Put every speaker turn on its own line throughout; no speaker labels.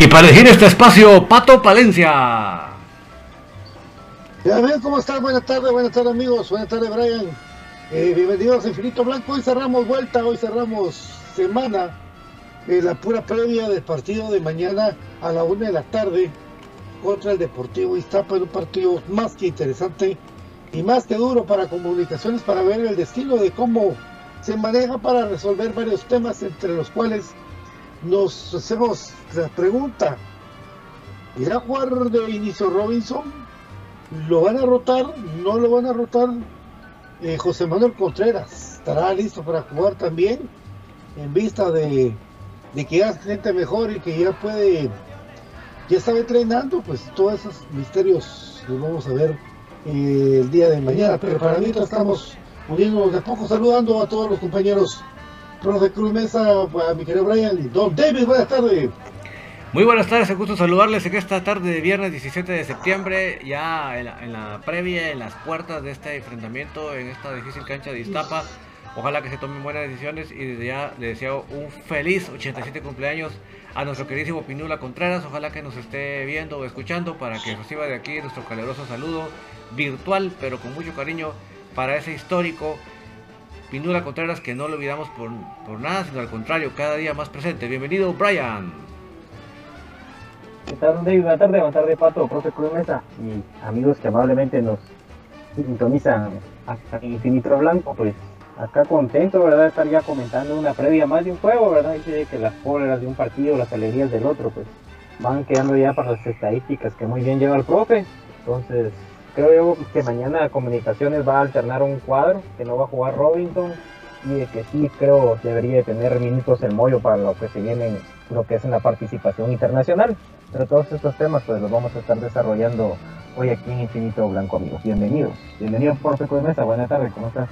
Y para elegir este espacio, Pato Palencia.
Cómo están, buenas tardes, buenas tardes amigos, buenas tardes Brian. Eh, bienvenidos a Infinito Blanco, hoy cerramos vuelta, hoy cerramos semana, eh, la pura previa del partido de mañana a la una de la tarde contra el Deportivo Iztapa, en un partido más que interesante y más que duro para comunicaciones, para ver el destino de cómo se maneja para resolver varios temas, entre los cuales nos hacemos la pregunta, ¿irá a jugar de inicio Robinson? ¿Lo van a rotar? ¿No lo van a rotar? Eh, José Manuel Contreras estará listo para jugar también en vista de, que ya es gente mejor y que ya puede, ya está entrenando, pues todos esos misterios los vamos a ver eh, el día de mañana. Pero para mientras estamos uniéndonos de poco, saludando a todos los compañeros profe Cruz Mesa, a mi querido Brian. Don David, buenas tardes.
Muy buenas tardes, un gusto saludarles en esta tarde de viernes 17 de septiembre, ya en la, previa, en las puertas de este enfrentamiento en esta difícil cancha de Iztapa. Ojalá que se tomen buenas decisiones y desde ya le deseo un feliz 87 cumpleaños a nuestro queridísimo Pinula Contreras. Ojalá que nos esté viendo o escuchando para que reciba de aquí nuestro caluroso saludo virtual, pero con mucho cariño para ese histórico Pinula Contreras que no lo olvidamos por, por nada, sino al contrario, cada día más presente. Bienvenido, Brian.
¿Qué tal, David? Buenas tardes, buenas tardes, Pato, profe Cruz Mesa y amigos que amablemente nos sintonizan hasta Infinito Blanco, pues acá contento, ¿verdad? Estar ya comentando una previa más de un juego, ¿verdad? Dice que las cóleras de un partido, las alegrías del otro, pues van quedando ya para las estadísticas que muy bien lleva el profe. Entonces, creo yo que mañana Comunicaciones va a alternar un cuadro, que no va a jugar Robinson y de que sí creo debería de tener minutos el mollo para lo que se viene, lo que es en la participación internacional. Pero todos estos temas pues los vamos a estar desarrollando hoy aquí en Infinito Blanco, amigos. Bienvenidos. Bienvenidos, por de Mesa. Buenas tardes, ¿cómo estás?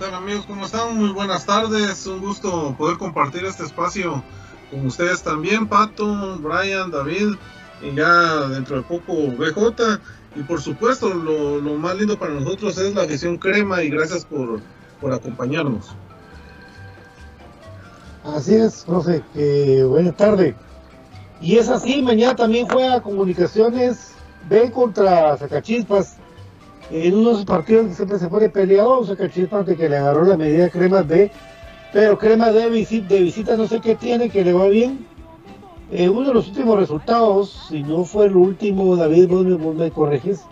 ¿Qué amigos? ¿Cómo están? Muy buenas tardes. Un gusto poder compartir este espacio con ustedes también, Pato, Brian, David, y ya dentro de poco BJ. Y por supuesto, lo, más lindo para nosotros es la visión crema y gracias por, por acompañarnos.
Así es, profe. Eh, buenas tardes. Y es así, mañana también juega Comunicaciones B contra Zacachispas. En uno de esos partidos que siempre se pone peleado, Zacachispas de que le agarró la medida Cremas B. Pero Cremas de visita, de visita no sé qué tiene, que le va bien. Eh, uno de los últimos resultados, si no fue el último, David, vos me, corregís,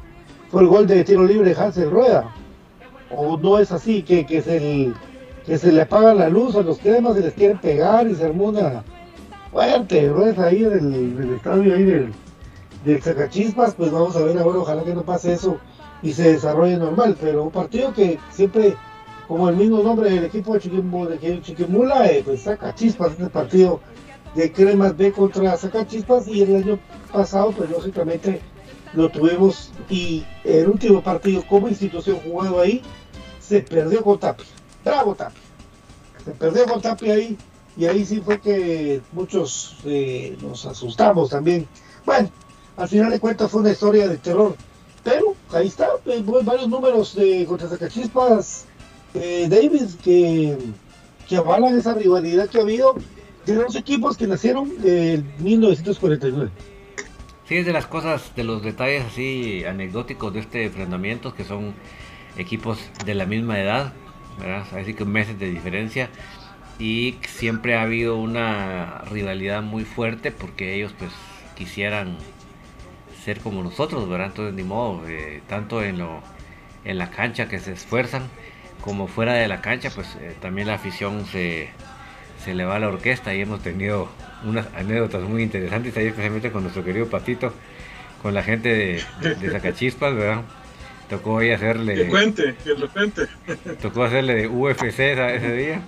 fue el gol de tiro libre de Hansel Rueda. O no es así, que, que, se le apaga la luz a los cremas y les quieren pegar y se armó una, fuerte, ¿no? ahí del, del estadio ahí del, del Zacachispas, pues vamos a ver ahora, ojalá que no pase eso y se desarrolle normal, pero un partido que siempre, como el mismo nombre del equipo de, Chiquimula, eh, pues Zacachispas, este partido de Cremas B contra Zacachispas y el año pasado, pues lógicamente lo tuvimos y el último partido como institución jugado ahí se perdió con Tapi. Bravo Tapi. Se perdió con Tapi ahí y ahí sí fue que muchos eh, nos asustamos también. Bueno, al final de cuentas fue una historia de terror, pero ahí está, eh, varios números de contra Zacachispas, eh, David, que, que avalan esa rivalidad que ha habido de los equipos que nacieron en 1949.
Sí, es de las cosas, de los detalles así anecdóticos de este enfrentamiento, que son equipos de la misma edad, ¿verdad? Así que meses de diferencia y siempre ha habido una rivalidad muy fuerte porque ellos pues quisieran ser como nosotros, ¿verdad? Entonces ni modo, eh, tanto en lo en la cancha que se esfuerzan como fuera de la cancha, pues eh, también la afición se, se le va a la orquesta y hemos tenido unas anécdotas muy interesantes ahí especialmente con nuestro querido Patito, con la gente de, de Zacachispas, ¿verdad? Tocó ahí hacerle...
Que cuente, que lo cuente.
Tocó hacerle de UFC ese día.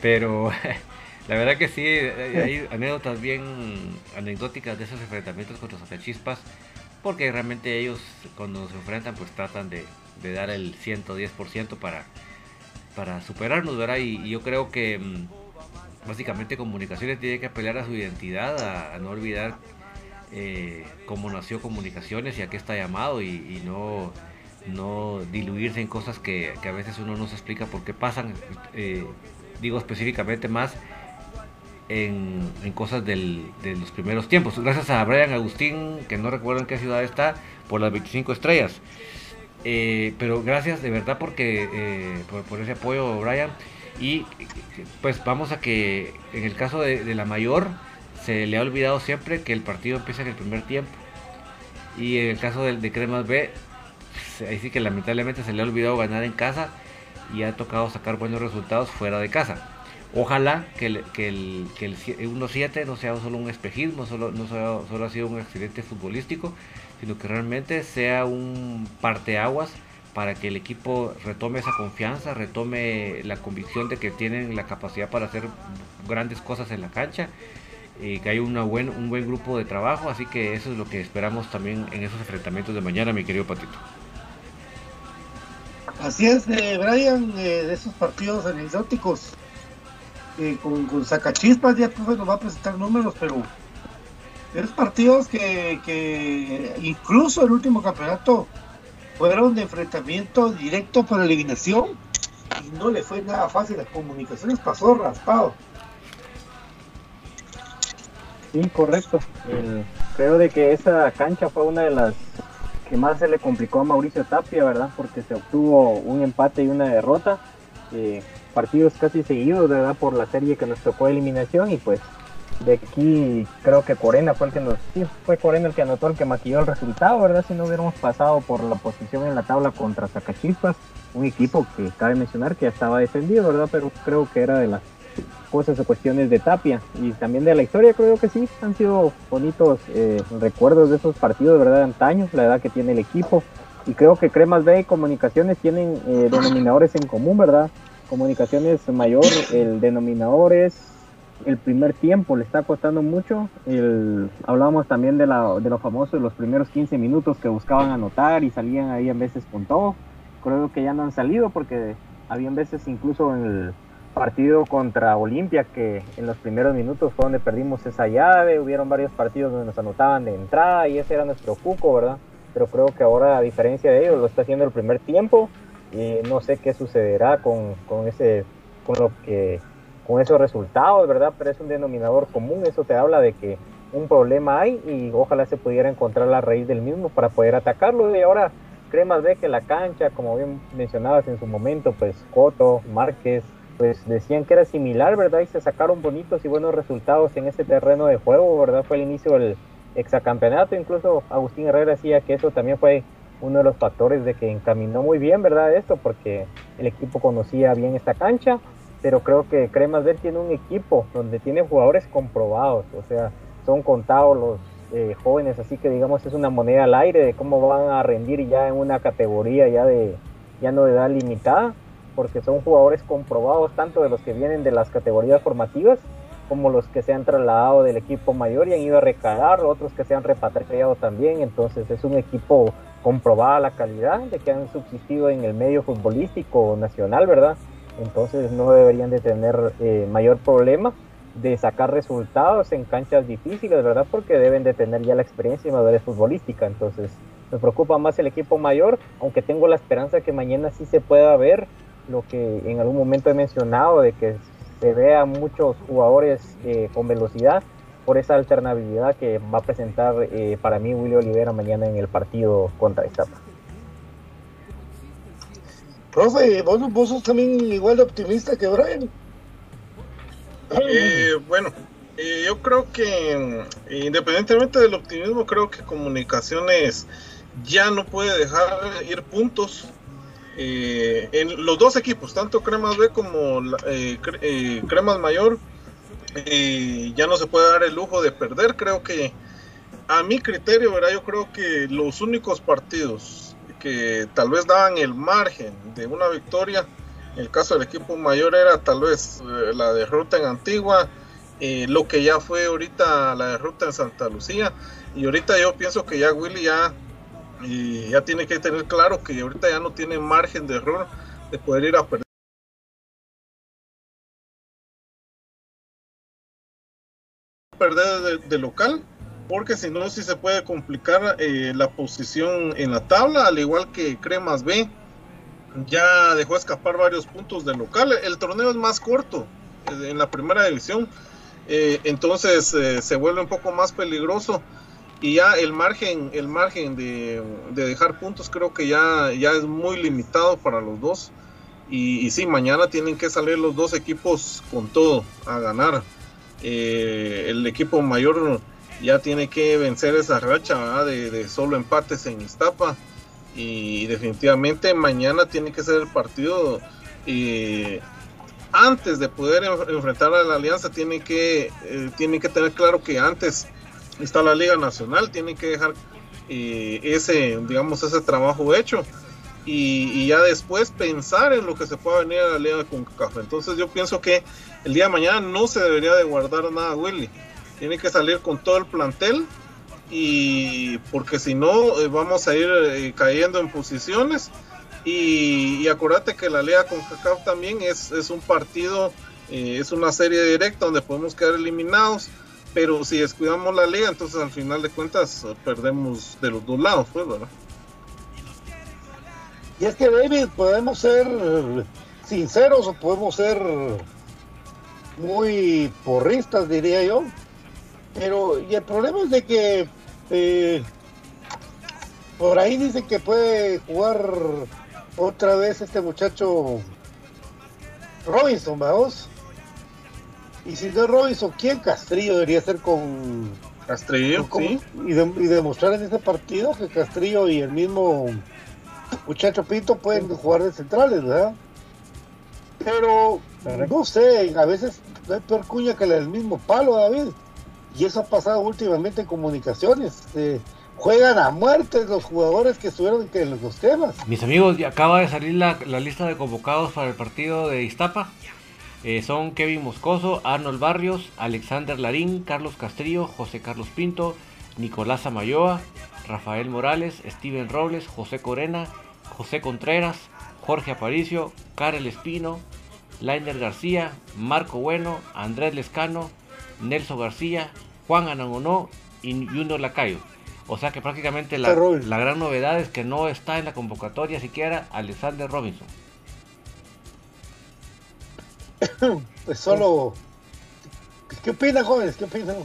Pero la verdad que sí, hay anécdotas bien anecdóticas de esos enfrentamientos contra los chispas, porque realmente ellos cuando se enfrentan pues tratan de, dar el 110% para, para superarnos, ¿verdad? Y, yo creo que mm, básicamente comunicaciones tiene que apelar a su identidad, a, no olvidar eh, cómo nació comunicaciones y a qué está llamado y, no diluirse en cosas que, a veces uno no se explica por qué pasan. Eh, digo específicamente más en, cosas de los primeros tiempos. Gracias a Brian Agustín, que no recuerdo en qué ciudad está, por las 25 estrellas. Eh, pero gracias de verdad porque eh, por, ese apoyo, Brian. Y pues vamos a que en el caso de, la mayor se le ha olvidado siempre que el partido empieza en el primer tiempo. Y en el caso de, de Cremas B, ahí sí que lamentablemente se le ha olvidado ganar en casa y ha tocado sacar buenos resultados fuera de casa. Ojalá que el, que el, que el 1-7 no sea solo un espejismo, solo, no sea, solo ha sido un accidente futbolístico, sino que realmente sea un parteaguas para que el equipo retome esa confianza, retome la convicción de que tienen la capacidad para hacer grandes cosas en la cancha y que hay una buen, un buen grupo de trabajo, así que eso es lo que esperamos también en esos enfrentamientos de mañana, mi querido Patito.
Así es, eh, Brian, eh, de esos partidos anecdóticos. eh, con, con Sacachispas ya pues, nos va a presentar números, pero esos partidos que incluso el último campeonato fueron de enfrentamiento directo por eliminación y no le fue nada fácil. Las comunicaciones pasó raspado.
Sí, correcto. creo de que esa cancha fue una de las que más se le complicó a Mauricio Tapia, ¿verdad? Porque se obtuvo un empate y una derrota. Eh, partidos casi seguidos, ¿verdad? Por la serie que nos tocó eliminación y pues de aquí creo que Corena fue el que nos fue Corena el que anotó el que maquilló el resultado verdad si no hubiéramos pasado por la posición en la tabla contra Zacachispas un equipo que cabe mencionar que ya estaba defendido verdad pero creo que era de las cosas o cuestiones de Tapia. Y también de la historia creo que sí han sido bonitos eh, recuerdos de esos partidos verdad de antaño la edad que tiene el equipo. Y creo que Cremas B y Comunicaciones tienen eh, denominadores en común verdad Comunicaciones mayor el denominador es el primer tiempo le está costando mucho. El, hablábamos también de, la, de lo famoso de los primeros 15 minutos que buscaban anotar y salían ahí en veces con todo. Creo que ya no han salido porque habían veces incluso en el partido contra Olimpia que en los primeros minutos fue donde perdimos esa llave. Hubieron varios partidos donde nos anotaban de entrada y ese era nuestro cuco, ¿verdad? Pero creo que ahora a diferencia de ellos lo está haciendo el primer tiempo y no sé qué sucederá con, con ese con lo que con esos resultados, ¿verdad? Pero es un denominador común, eso te habla de que un problema hay y ojalá se pudiera encontrar la raíz del mismo para poder atacarlo. Y ahora Cremas ve que la cancha, como bien mencionabas en su momento, pues Coto, Márquez, pues decían que era similar, ¿verdad? Y se sacaron bonitos y buenos resultados en ese terreno de juego, ¿verdad? Fue el inicio del exacampeonato, incluso Agustín Herrera decía que eso también fue uno de los factores de que encaminó muy bien, ¿verdad? Esto, porque el equipo conocía bien esta cancha pero creo que Cremas Ver tiene un equipo donde tiene jugadores comprobados, o sea, son contados los eh, jóvenes, así que digamos es una moneda al aire de cómo van a rendir ya en una categoría ya de ya no de edad limitada, porque son jugadores comprobados tanto de los que vienen de las categorías formativas como los que se han trasladado del equipo mayor y han ido a recalar, otros que se han repatriado también, entonces es un equipo comprobada la calidad de que han subsistido en el medio futbolístico nacional, ¿verdad? Entonces no deberían de tener eh, mayor problema de sacar resultados en canchas difíciles, ¿verdad? Porque deben de tener ya la experiencia y madurez futbolística, entonces me preocupa más el equipo mayor, aunque tengo la esperanza que mañana sí se pueda ver lo que en algún momento he mencionado, de que se vea muchos jugadores eh, con velocidad por esa alternabilidad que va a presentar eh, para mí Willy Olivera mañana en el partido contra Estapa.
Profe, vos, vos sos también igual de optimista que Brian.
Eh, bueno, eh, yo creo que independientemente del optimismo, creo que Comunicaciones ya no puede dejar ir puntos eh, en los dos equipos, tanto Cremas B como Cremas Mayor. ya no se puede dar el lujo de perder. Creo que a mi criterio, ¿verdad? yo creo que los únicos partidos que tal vez daban el margen de una victoria. En el caso del equipo mayor era tal vez eh, la derrota en Antigua, eh, lo que ya fue ahorita la derrota en Santa Lucía. Y ahorita yo pienso que ya Willy ya, ya tiene que tener claro que ahorita ya no tiene margen de error de poder ir a perder. perder de local porque si no, sí se puede complicar eh, la posición en la tabla, al igual que Cremas B. Ya dejó escapar varios puntos del local. El torneo es más corto eh, en la primera división, eh, entonces se vuelve un poco más peligroso y ya el margen, el margen de, dejar puntos creo que ya, ya es muy limitado para los dos. Y sí, mañana tienen que salir los dos equipos con todo a ganar. el equipo mayor ya tiene que vencer esa racha de, solo empates en Iztapa. Y definitivamente mañana tiene que ser el partido y antes de poder enfrentar a la alianza tiene que eh, que tener claro que antes está la liga nacional tiene que dejar eh, ese digamos ese trabajo hecho y, ya después pensar en lo que se pueda venir a la liga con café entonces yo pienso que el día de mañana no se debería de guardar nada Willy tiene que salir con todo el plantel y porque si no eh, vamos a ir eh, cayendo en posiciones y, y, acuérdate que la liga con CACAF también es, es un partido Eh, es una serie directa donde podemos quedar eliminados, pero si descuidamos la liga, entonces al final de cuentas perdemos de los dos lados, pues, ¿verdad?
Y es que, David, podemos ser sinceros o podemos ser muy porristas, diría yo. Pero, y el problema es de que eh, por ahí dicen que puede jugar otra vez este muchacho Robinson, vamos. Y si no es Robinson, ¿quién Castrillo debería ser con
Castrillo? sí.
Y, y, demostrar en ese partido que Castrillo y el mismo muchacho Pinto pueden jugar de centrales, ¿verdad? Pero no sé, a veces no hay peor cuña que la del mismo palo, David. Y eso ha pasado últimamente en comunicaciones. Eh, juegan a muerte los jugadores que estuvieron en los temas.
Mis amigos, acaba de salir la, lista de convocados para el partido de Iztapa. Eh, son Kevin Moscoso, Arnold Barrios, Alexander Larín, Carlos Castrillo, José Carlos Pinto, Nicolás Amayoa, Rafael Morales, Steven Robles, José Corena, José Contreras, Jorge Aparicio, Karel Espino, Lainer García, Marco Bueno, Andrés Lescano, Nelson García, Juan Anangonó y Junior Lacayo. O sea que prácticamente la, la, gran novedad es que no está en la convocatoria siquiera Alexander Robinson.
Pues solo. ¿Qué opina, jóvenes? ¿Qué opina,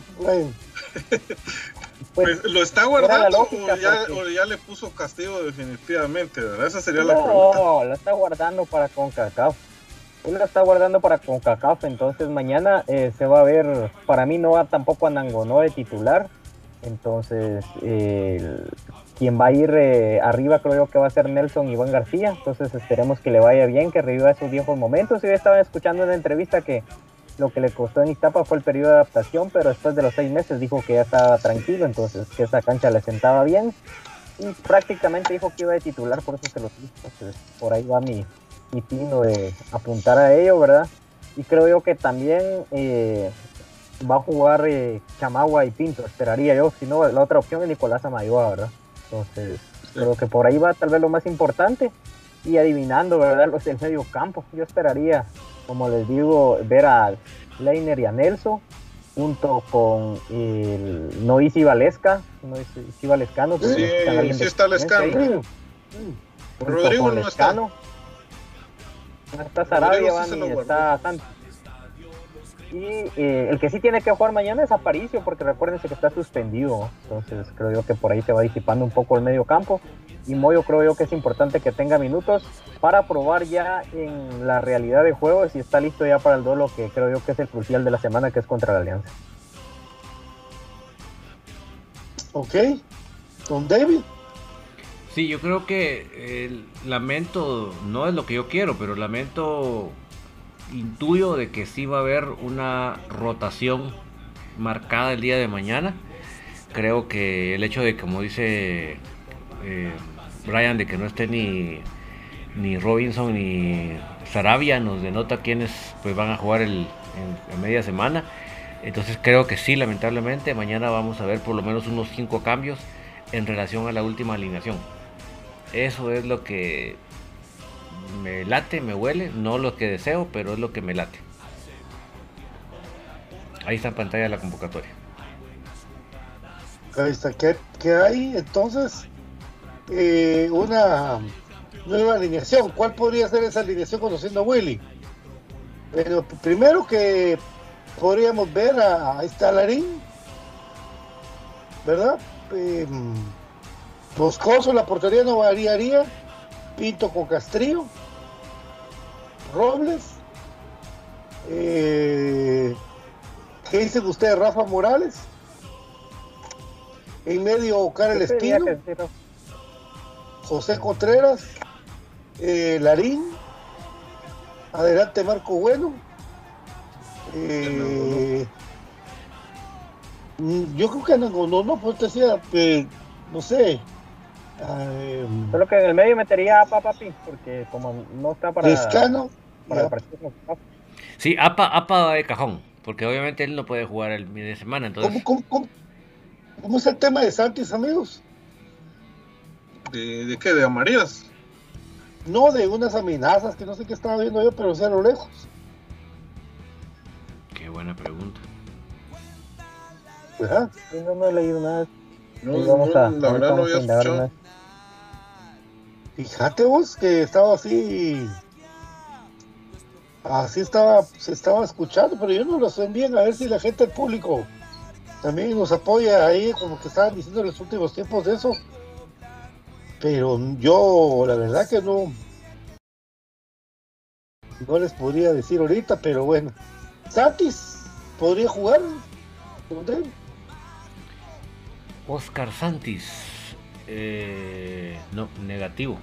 Pues, lo está guardando o, ya, le puso castigo definitivamente, ¿verdad? Esa sería la pregunta.
No, lo está guardando para CONCACAF. Él lo está guardando para CONCACAF, entonces mañana eh, se va a ver, para mí no va tampoco a Nangonó de titular, entonces quien va a ir eh, arriba creo yo que va a ser Nelson Iván García, entonces esperemos que le vaya bien, que reviva esos viejos momentos. Yo estaba escuchando en la entrevista que lo que le costó en Iztapa fue el periodo de adaptación, pero después de los seis meses dijo que ya estaba tranquilo, entonces que esa cancha le sentaba bien. Y prácticamente dijo que iba a titular, por eso se lo Entonces, por ahí va mi, mi pino de apuntar a ello, ¿verdad? Y creo yo que también eh, va a jugar eh, Chamagua y Pinto, esperaría yo. Si no, la otra opción es Nicolás Amayoa, ¿verdad? Entonces, creo que por ahí va tal vez lo más importante. Y adivinando, ¿verdad? Los del medio campo. Yo esperaría como les digo, ver a Leiner y a Nelson junto con el Noisi Valesca, Noisi Valescano.
Sí, sí está Lescano.
Rodrigo no está. Está Sarabia, van, y está Santos. Y eh, el que sí tiene que jugar mañana es Aparicio, porque recuérdense que está suspendido. Entonces creo yo que por ahí se va disipando un poco el medio campo. Y Moyo creo yo que es importante que tenga minutos para probar ya en la realidad de juego si está listo ya para el duelo que creo yo que es el crucial de la semana, que es contra la Alianza.
Ok, con David.
Sí, yo creo que el lamento no es lo que yo quiero, pero lamento intuyo de que sí va a haber una rotación marcada el día de mañana. Creo que el hecho de, como dice eh, Brian, de que no esté ni, ni Robinson ni Sarabia, nos denota quiénes pues, van a jugar el, en, media semana. Entonces creo que sí, lamentablemente, mañana vamos a ver por lo menos unos 5 cambios en relación a la última alineación. Eso es lo que me late, me huele, no lo que deseo, pero es lo que me late. Ahí está en pantalla la convocatoria.
Ahí está, ¿qué, hay entonces? Eh, una nueva alineación. ¿Cuál podría ser esa alineación conociendo a Willy? Pero primero que podríamos ver a, a Larín, ¿verdad? Eh, Moscoso, la portería no variaría. Pinto con Castrillo. Robles. Eh, ¿Qué dicen ustedes, Rafa Morales? En medio, Karel Espino. José Contreras. Eh, Larín. Adelante, Marco Bueno. Eh, yo creo que no, no, no, pues decía, no sé,
Solo que en el medio metería a Papi, porque como no está para,
para el
partido. Sí, APA, APA de cajón, porque obviamente él no puede jugar el fin de semana. Entonces...
¿Cómo, cómo, es el tema de Santis, amigos?
¿De, de qué? ¿De amarillas?
No, de unas amenazas que no sé qué estaba viendo yo, pero sea a lo lejos.
Buena pregunta.
Ajá.
No, no he leído nada.
No,
a-
la verdad no había escuchado.
más.
Fíjate vos que estaba así. Así estaba, se estaba escuchando, pero yo no lo sé bien, a ver si la gente del público también nos apoya ahí, como que estaban diciendo en los últimos tiempos de eso. Pero yo, la verdad que no. No les podría decir ahorita, pero bueno. Santis, ¿podría jugar? ¿Dónde?
Oscar Santis. Eh, no, negativo.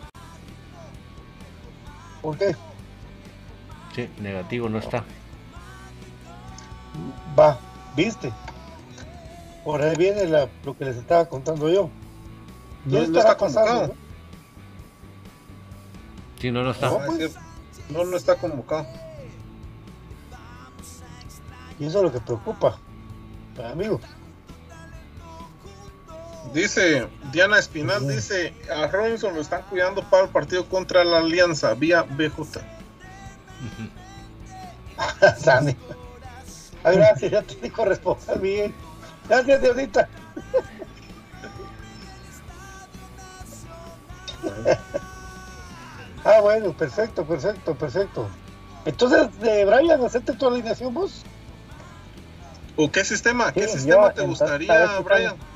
¿Por qué?
Sí, negativo no está.
Va, viste. Por ahí viene la- lo que les estaba contando yo.
No,
¿Qué
no
estará
está convocado.
Sí, no, no está.
No, pues.
No, no está convocado.
Y eso es lo que preocupa. Amigos.
Dice Diana Espinal, dice a Robinson lo están cuidando para el partido contra la Alianza vía BJ.
Sani. Gracias, ya te dijo responder bien. Gracias, Diosita. ah, bueno, perfecto, perfecto, perfecto. Entonces, de Brian, ¿acepte tu alineación vos?
¿O qué sistema? ¿Qué
Sí,
sistema
yo,
te gustaría,
¿sabes qué
Brian?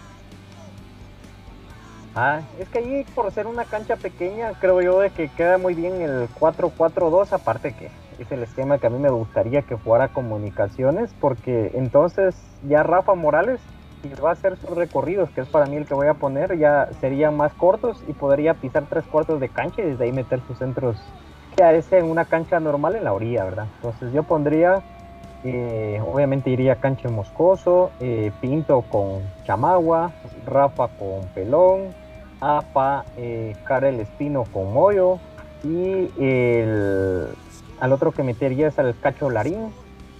Ah, es que ahí por ser una cancha pequeña, creo yo de que queda muy bien el 4-4-2, aparte que es el esquema que a mí me gustaría que jugara comunicaciones, porque entonces ya Rafa Morales, va a hacer sus recorridos, que es para mí el que voy a poner, ya serían más cortos y podría pisar tres cuartos de cancha y desde ahí meter sus centros que parece en una cancha normal en la orilla, ¿verdad? Entonces yo pondría, eh, obviamente iría cancha en Moscoso, eh, Pinto con Chamagua, Rafa con Pelón, APA, eh, Karel Espino con Moyo y el, al otro que metería es al Cacho Larín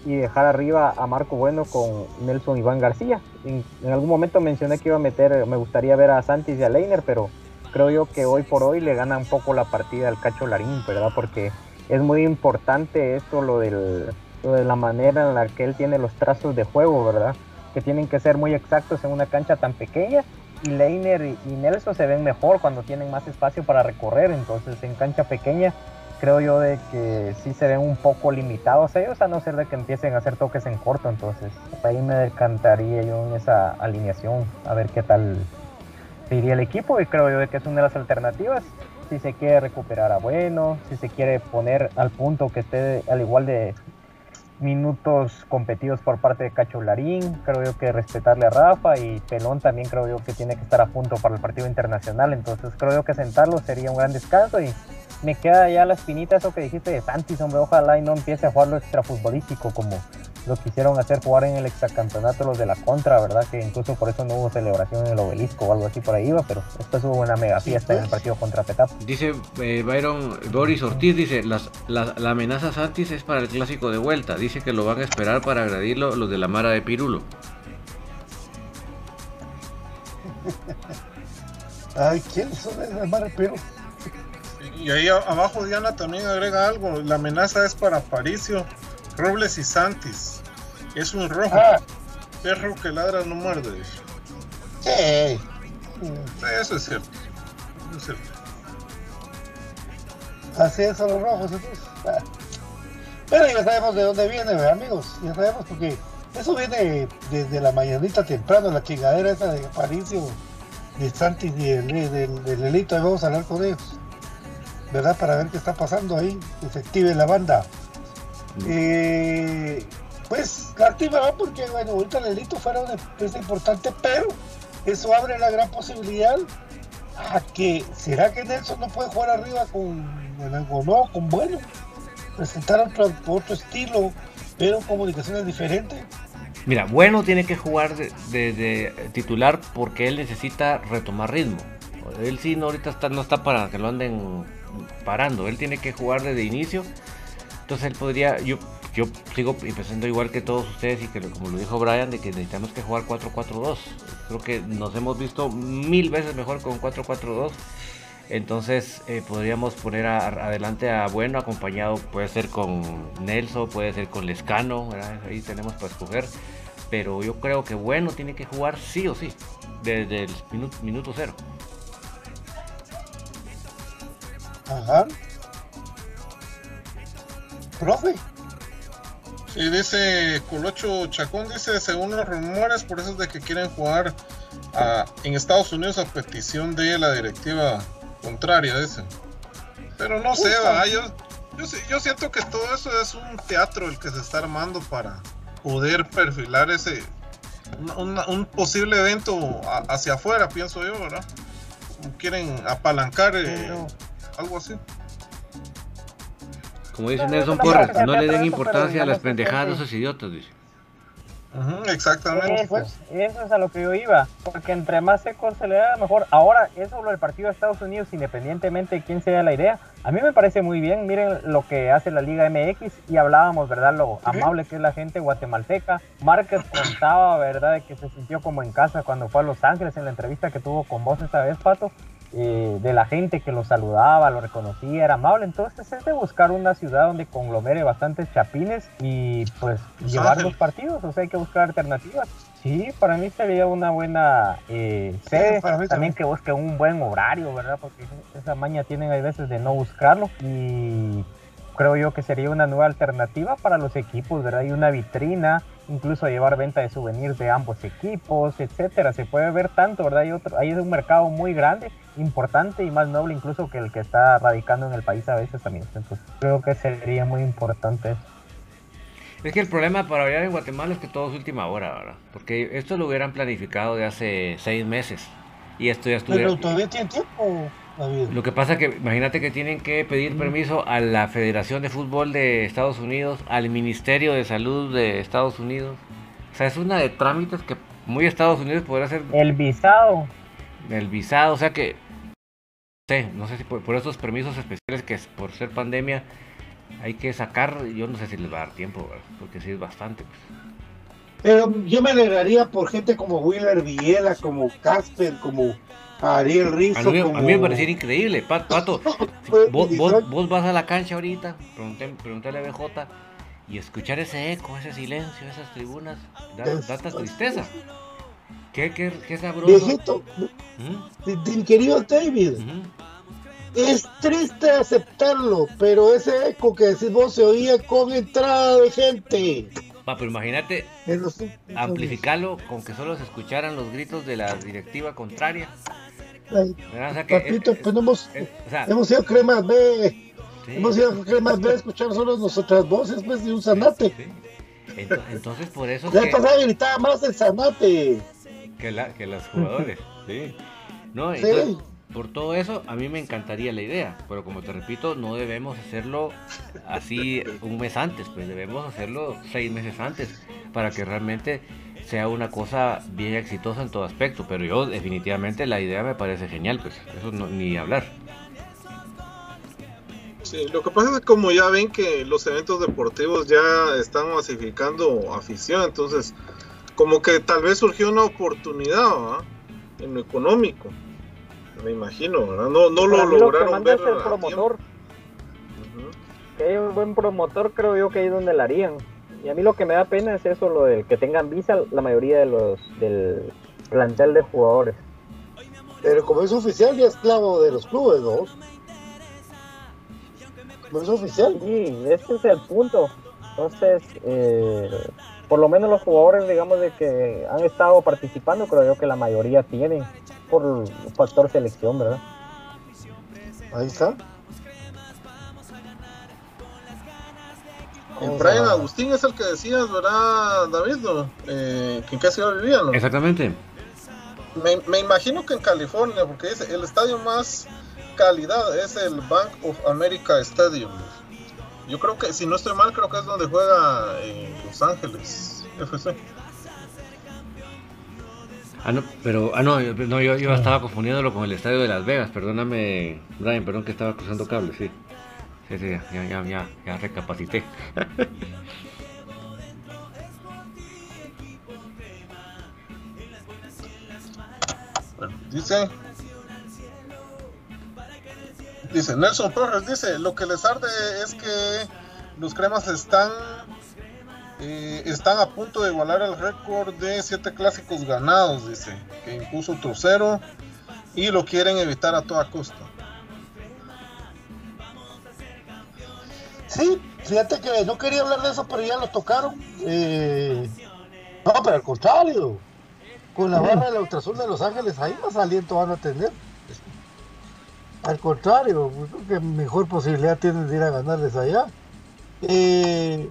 y dejar arriba a Marco Bueno con Nelson Iván García. En, algún momento mencioné que iba a meter, me gustaría ver a Santis y a Leiner, pero creo yo que hoy por hoy le gana un poco la partida al Cacho Larín, ¿verdad? Porque es muy importante esto, lo, del, lo de la manera en la que él tiene los trazos de juego, ¿verdad? Que tienen que ser muy exactos en una cancha tan pequeña y Leiner y Nelson se ven mejor cuando tienen más espacio para recorrer, entonces en cancha pequeña creo yo de que sí se ven un poco limitados ellos a no ser de que empiecen a hacer toques en corto, entonces ahí me decantaría yo en esa alineación a ver qué tal iría el equipo y creo yo de que es una de las alternativas si se quiere recuperar a Bueno, si se quiere poner al punto que esté al igual de minutos competidos por parte de Cacho Larín, creo yo que respetarle a Rafa y Pelón también creo yo que tiene que estar a punto para el partido internacional, entonces creo yo que sentarlo sería un gran descanso y me queda ya la espinita eso que dijiste de Santis, hombre, ojalá y no empiece a jugar lo extrafutbolístico como lo quisieron hacer jugar en el exacampeonato los de la contra, ¿verdad? Que incluso por eso no hubo celebración en el obelisco o algo así por ahí iba, pero después hubo una mega fiesta en el partido contra Petap.
Dice eh, Byron Boris Ortiz, dice, las, la, la amenaza Santis es para el clásico de vuelta. Dice que lo van a esperar para agredirlo los de la Mara de Pirulo.
Ay, ¿quiénes son esas madre pero?
Y ahí abajo Diana también agrega algo. La amenaza es para Paricio, Robles y Santis. Es un rojo.
Ah,
Perro que ladra no muerde.
sí.
Sí, Eso es cierto. Eso es cierto.
Así es, son los rojos. entonces. Ah. Pero ya sabemos de dónde viene, ¿verdad, amigos. Ya sabemos porque eso viene desde la mañanita temprano, la chingadera esa de Aparicio, de Santis y del, del, del Lelito. Ahí vamos a hablar con ellos, ¿verdad? Para ver qué está pasando ahí, que se active la banda. Eh, pues activará porque, bueno, ahorita Lelito fuera una pieza importante, pero eso abre la gran posibilidad a que, ¿será que Nelson no puede jugar arriba con no, con bueno? Presentar otro, otro estilo, pero comunicaciones diferentes.
Mira, bueno tiene que jugar de titular porque él necesita retomar ritmo. Él sí no ahorita está, no está para que lo anden parando. Él tiene que jugar desde inicio. Entonces él podría, yo, yo sigo pensando igual que todos ustedes y que como lo dijo Brian, de que necesitamos que jugar 4-4-2. Creo que nos hemos visto mil veces mejor con 4-4-2. Entonces eh, podríamos poner adelante a Bueno acompañado, puede ser con Nelson, puede ser con Lescano, ahí tenemos para escoger. Pero yo creo que Bueno tiene que jugar sí o sí, desde el minuto, minuto cero.
Ajá. Profe.
Sí, dice Colocho Chacón, dice, según los rumores, por eso es de que quieren jugar en Estados Unidos a petición de la directiva contraria, dice. Pero no sé, yo, yo, siento que todo eso es un teatro el que se está armando para poder perfilar ese, un, posible evento hacia afuera, pienso yo, ¿verdad? Quieren apalancar eh, algo así.
Como dice Nelson Porras, no le den importancia a las pendejadas de esos idiotas, dice.
exactamente.
Eso, eso, es a lo que yo iba, porque entre más seco se le da, mejor. Ahora, eso lo del partido de Estados Unidos, independientemente de quién sea la idea, a mí me parece muy bien. Miren lo que hace la Liga MX y hablábamos, ¿verdad? Lo amable que es la gente guatemalteca. Márquez contaba, ¿verdad?, de que se sintió como en casa cuando fue a Los Ángeles en la entrevista que tuvo con vos esta vez, Pato. Eh, de la gente que lo saludaba, lo reconocía, era amable. Entonces es de buscar una ciudad donde conglomere bastantes chapines y pues llevar los partidos, o sea, hay que buscar alternativas. Sí, para mí sería una buena eh, sede, también que busque un buen horario, ¿verdad? Porque esa maña tienen a veces de no buscarlo y creo yo que sería una nueva alternativa para los equipos, ¿verdad? Y una vitrina, incluso llevar venta de souvenirs de ambos equipos, etcétera. Se puede ver tanto, ¿verdad? Hay, otro, hay un mercado muy grande, importante y más noble incluso que el que está radicando en el país a veces también. Entonces, creo que sería muy importante eso.
Es que el problema para bailar en Guatemala es que todo es última hora, ¿verdad? Porque esto lo hubieran planificado de hace seis meses. Y esto ya estuviera...
Pero todavía tiene tiempo.
Lo que pasa que imagínate que tienen que pedir permiso a la Federación de Fútbol de Estados Unidos, al Ministerio de Salud de Estados Unidos. O sea, es una de trámites que muy Estados Unidos podría hacer.
El visado.
El visado, o sea que. No sé si por, esos permisos especiales que es por ser pandemia hay que sacar, yo no sé si les va a dar tiempo, porque sí es bastante. Pues.
Pero yo me alegraría por gente como Willer Villela, como Casper, como Ariel Rizzo. A
mí, me parecería increíble, Pato. vos, vas a la cancha ahorita, pregúntale a BJ, y escuchar ese eco, ese silencio, esas tribunas, da, tanta tristeza. Qué, qué, qué sabroso.
Viejito, ¿Mm? querido David, es triste aceptarlo, pero ese eco que decís vos se oía con entrada de gente.
Va, pero imagínate amplificarlo con que solo se escucharan los gritos de la directiva contraria.
papito, pues no hemos, hemos ido cremas B. Hemos ido cremas B a escuchar solo nuestras voces pues, de un zanate.
Entonces, por eso.
Ya pasaba gritaba más el zanate.
Que, la, que los jugadores. sí. No, entonces, por todo eso, a mí me encantaría la idea, pero como te repito, no debemos hacerlo así un mes antes, pues debemos hacerlo seis meses antes para que realmente sea una cosa bien exitosa en todo aspecto. Pero yo definitivamente la idea me parece genial, pues eso no, ni hablar.
Sí, lo que pasa es que como ya ven que los eventos deportivos ya están masificando afición, entonces como que tal vez surgió una oportunidad en lo económico me imagino, ¿verdad? No, no lo lograron ver.
el promotor. Que hay un buen promotor, creo yo que ahí es donde la harían. Y a mí lo que me da pena es eso, lo del que tengan visa la mayoría de los del plantel de jugadores.
Pero como es oficial, ya es esclavo de los clubes, ¿no? Como es oficial.
Sí, ese es el punto. Entonces, eh, por lo menos los jugadores, digamos, de que han estado participando, creo yo que la mayoría tienen por factor selección, ¿verdad?
Ahí está.
El Brian Agustín es el que decías, ¿verdad, David? Eh, que en qué ciudad vivía, ¿no?
Exactamente.
Me, me, imagino que en California, porque dice el estadio más calidad es el Bank of America Stadium. Yo creo que, si no estoy mal, creo que es donde juega en Los Ángeles FC.
Ah, no, pero, ah, no, no yo, yo estaba confundiéndolo con el estadio de Las Vegas. Perdóname, Brian, perdón que estaba cruzando cables, sí. Sí, sí, ya, ya, ya, ya recapacité.
dice Dice Nelson Torres, dice, lo que les arde es que los cremas están eh, están a punto de igualar el récord de siete clásicos ganados, dice, que impuso Trucero y lo quieren evitar a toda costa.
Sí, fíjate que no quería hablar de eso, pero ya lo tocaron. Eh, no, pero al contrario, con la barra del Ultrasul de Los Ángeles, ahí más aliento van a tener. Al contrario, creo que mejor posibilidad tienen de ir a ganarles allá. Eh,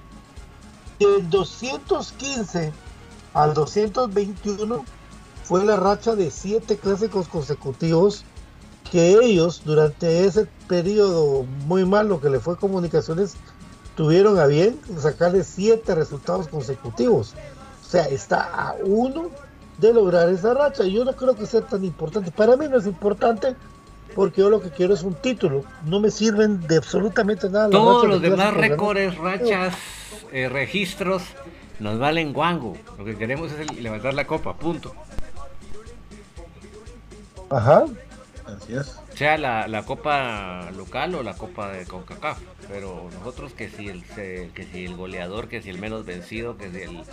del 215 al 221 fue la racha de siete clásicos consecutivos que ellos durante ese periodo muy malo que le fue comunicaciones tuvieron a bien sacarle siete resultados consecutivos. O sea, está a uno de lograr esa racha. Yo no creo que sea tan importante. Para mí no es importante porque yo lo que quiero es un título. No me sirven de absolutamente nada.
Todos los demás récords, rachas, eh, registros nos valen guango. Lo que queremos es levantar la copa, punto.
Ajá.
Así es.
Sea la, la copa local o la copa de CONCACAF. Pero nosotros que si el que si el goleador, que si el menos vencido, que si el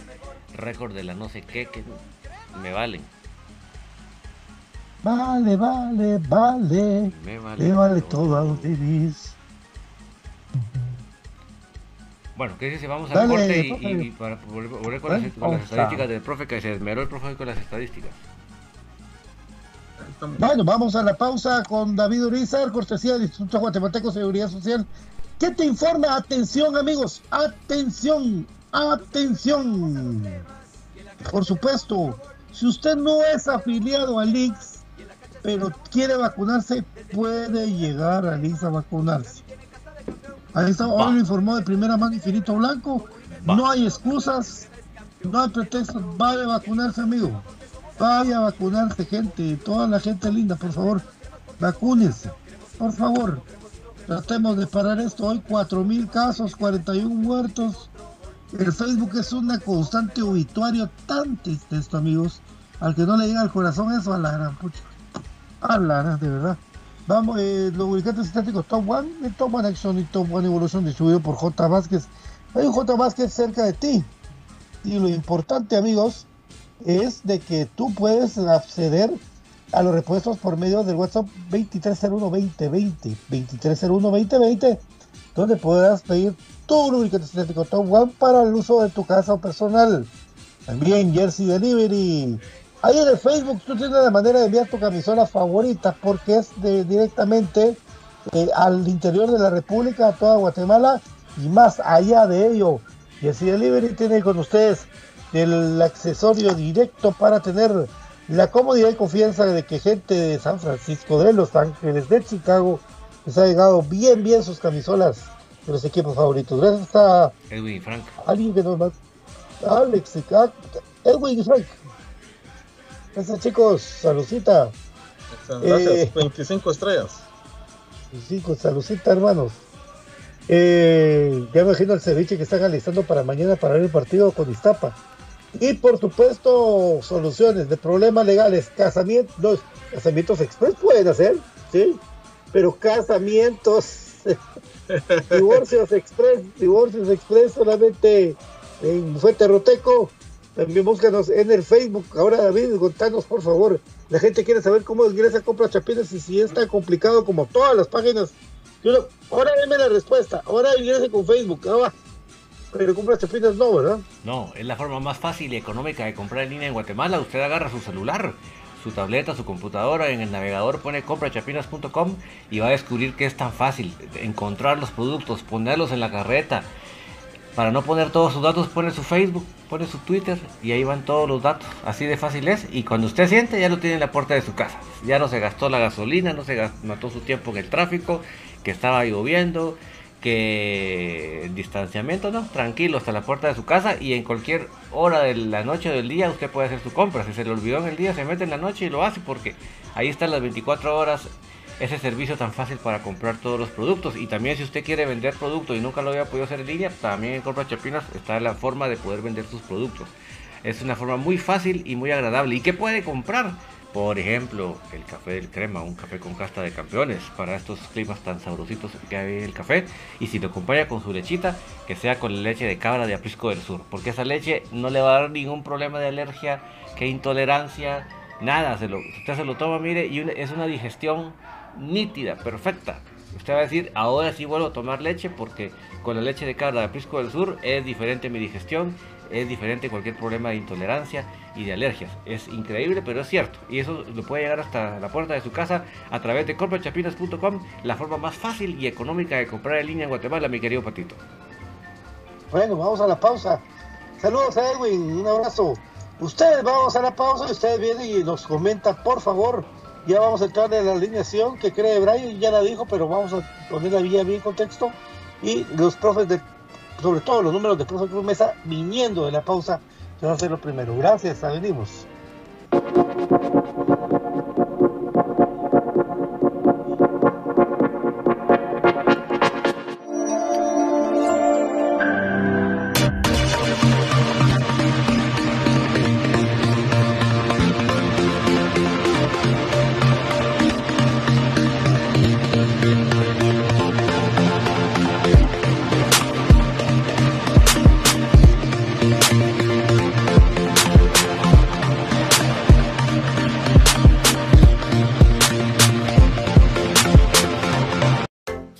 récord de la no sé qué, que me valen.
Vale, vale, vale.
Me vale,
Me vale
todo.
a divis.
Bueno, ¿qué dice? Vamos al corte y, y- para volver, volver con, las, con las
Pausa.
estadísticas del profe, que se esmeró el profe con las estadísticas.
Bueno, vamos a la pausa con David Urizar, cortesía del Instituto Guatemalteco de Seguridad Social. ¿Qué te informa? Atención, amigos. Atención. Atención. Por supuesto, si usted no es afiliado al IX, pero quiere vacunarse, puede llegar al IX a vacunarse. Ahí está, hoy lo informó de primera mano Infinito Blanco.
Va.
No hay excusas, no hay pretextos. Vaya a vacunarse, amigo. Vaya a vacunarse, gente. Toda la gente linda, por favor, vacúnense. Por favor, tratemos de parar esto. Hoy 4.000 casos, 41 muertos. El Facebook es una constante obituario tan triste esto, amigos. Al que no le llega al corazón eso, a la gran pucha. Gran, de verdad. Vamos, eh, los lubricantes sintéticos Top One, el Top One Action y Top One Evolution distribuido por J. Vázquez. Hay un J. Vázquez cerca de ti. Y lo importante, amigos, es de que tú puedes acceder a los repuestos por medio del WhatsApp 2301-2020, 2301-2020, donde podrás pedir tu lubricante sintético Top One para el uso de tu casa o personal. También Jersey Delivery. Ahí en el Facebook tú tienes la manera de enviar tu camisola favorita porque es de, directamente eh, al interior de la República, a toda Guatemala y más allá de ello. Jersey Delivery tiene con ustedes el accesorio directo para tener la comodidad y confianza de que gente de San Francisco, de Los Ángeles, de Chicago, les ha llegado bien, bien sus camisolas de los equipos favoritos. Gracias a
Edwin y Frank.
alguien que nos. Alex, Edwin y Frank. Gracias chicos, saludcita.
Gracias,
Eh.
25 estrellas.
Sí, con saludcita hermanos. Eh, ya me imagino el ceviche que están alistando para mañana para ver el partido con Iztapa. Y por supuesto, soluciones de problemas legales. Casamientos, los casamientos express pueden hacer, sí, pero casamientos, divorcios express, divorcios express solamente en Fuente Roteco. También búscanos en el Facebook. Ahora, David, contanos por favor. La gente quiere saber cómo ingresa compra chapinas y si es tan complicado como todas las páginas. Ahora deme la respuesta. Ahora ingrese con Facebook. Ah, va. Pero compra chapinas no, ¿verdad?
No, es la forma más fácil y económica de comprar en línea en Guatemala. Usted agarra su celular, su tableta, su computadora, en el navegador pone comprachapinas.com y va a descubrir que es tan fácil encontrar los productos, ponerlos en la carreta. Para no poner todos sus datos, pone su Facebook, pone su Twitter y ahí van todos los datos. Así de fácil es. Y cuando usted siente, ya lo tiene en la puerta de su casa. Ya no se gastó la gasolina, no se gas- mató su tiempo en el tráfico, que estaba lloviendo, que distanciamiento, ¿no? Tranquilo, hasta la puerta de su casa y en cualquier hora de la noche o del día usted puede hacer su compra. Si se le olvidó en el día, se mete en la noche y lo hace porque ahí están las 24 horas ese servicio tan fácil para comprar todos los productos. Y también si usted quiere vender producto y nunca lo había podido hacer en línea, también en Compra Chapinas está la forma de poder vender sus productos. Es una forma muy fácil y muy agradable. ¿Y qué puede comprar? Por ejemplo, el café del crema, un café con casta de campeones para estos climas tan sabrositos que hay el café. Y si lo acompaña con su lechita, que sea con la leche de cabra de Aprisco del Sur. Porque esa leche no le va a dar ningún problema de alergia, que intolerancia, nada. Se lo, usted se lo toma, mire, y es una digestión nítida, perfecta. Usted va a decir, ahora sí vuelvo a tomar leche porque con la leche de cabra de Aprisco del Sur es diferente mi digestión es diferente cualquier problema de intolerancia y de alergias. Es increíble, pero es cierto. Y eso lo puede llegar hasta la puerta de su casa a través de comprachapinas.com, la forma más fácil y económica de comprar en línea en Guatemala, mi querido Patito.
Bueno, vamos a la pausa. Saludos a Edwin, un abrazo. Ustedes vamos a la pausa y ustedes vienen y nos comentan, por favor. Ya vamos a entrar en la alineación que cree Brian, ya la dijo, pero vamos a poner la vía bien en contexto. Y los profes de sobre todo los números de profesor Cruz Mesa viniendo de la pausa, que va a ser lo primero. Gracias, venimos.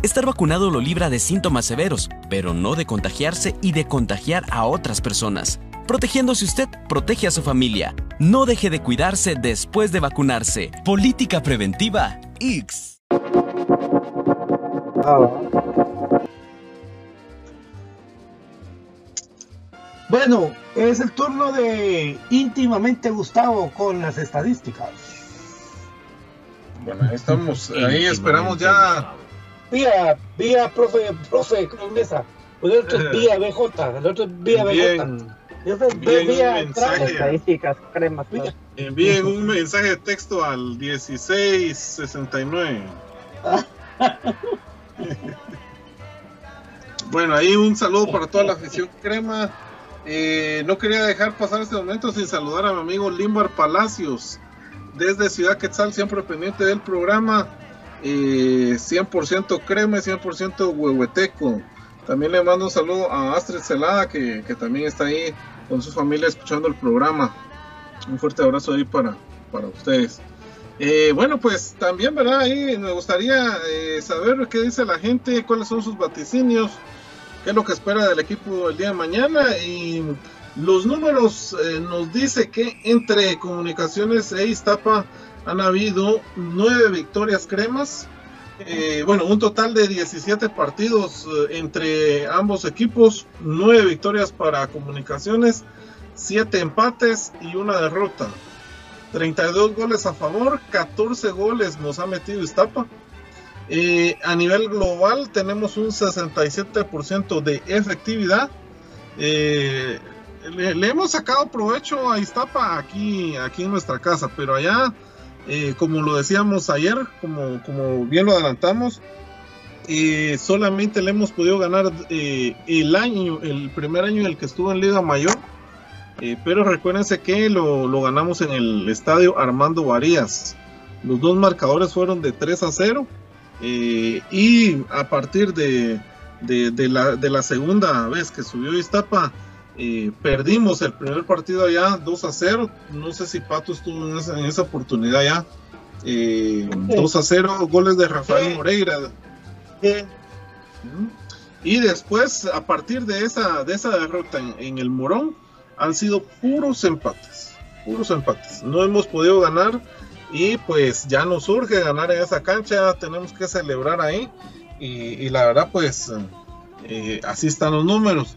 Estar vacunado lo libra de síntomas severos, pero no de contagiarse y de contagiar a otras personas. Protegiéndose usted, protege a su familia. No deje de cuidarse después de vacunarse. Política preventiva X.
Bueno, es el turno de íntimamente Gustavo con las estadísticas.
Bueno, ahí estamos, ahí esperamos ya
vía, vía, profe, profe Cruz Mesa. Pues el otro es vía BJ, el otro es vía BJ.
Envíen un mensaje. Envíen un mensaje de texto al 1669. bueno, ahí un saludo para toda la afición crema. Eh, no quería dejar pasar este momento sin saludar a mi amigo Limbar Palacios desde Ciudad Quetzal, siempre pendiente del programa. 100% crema, 100% huehueteco. También le mando un saludo a Astrid Celada, que, que también está ahí con su familia escuchando el programa. Un fuerte abrazo ahí para, para ustedes. Eh, bueno, pues también, ¿verdad? Ahí me gustaría eh, saber qué dice la gente, cuáles son sus vaticinios, qué es lo que espera del equipo el día de mañana. Y los números eh, nos dice que entre Comunicaciones e Iztapa han habido nueve victorias cremas. bueno, un total de 17 partidos entre ambos equipos, nueve victorias para Comunicaciones, siete empates y una derrota. 32 goles a favor, 14 goles nos ha metido Iztapa. Eh, a nivel global tenemos un 67% de efectividad. Eh, le, hemos sacado provecho a Iztapa aquí, aquí en nuestra casa, pero allá, eh, como lo decíamos ayer, como, bien lo adelantamos, solamente le hemos podido ganar el año, el primer año en el que estuvo en Liga Mayor eh, pero recuérdense que lo, ganamos en el estadio Armando Varías. Los dos marcadores fueron de 3 a 0. Eh, y a partir de, la, segunda vez que subió Iztapa, eh, perdimos el primer partido allá 2 a 0. No sé si Pato estuvo en esa, oportunidad ya. 2 a 0, goles de Rafael Moreira. Y después, a partir de esa, de esa derrota en el Morón, han sido puros empates, puros empates. No hemos podido ganar y pues ya nos surge ganar en esa cancha, tenemos que celebrar ahí y, la verdad pues eh, así están los números.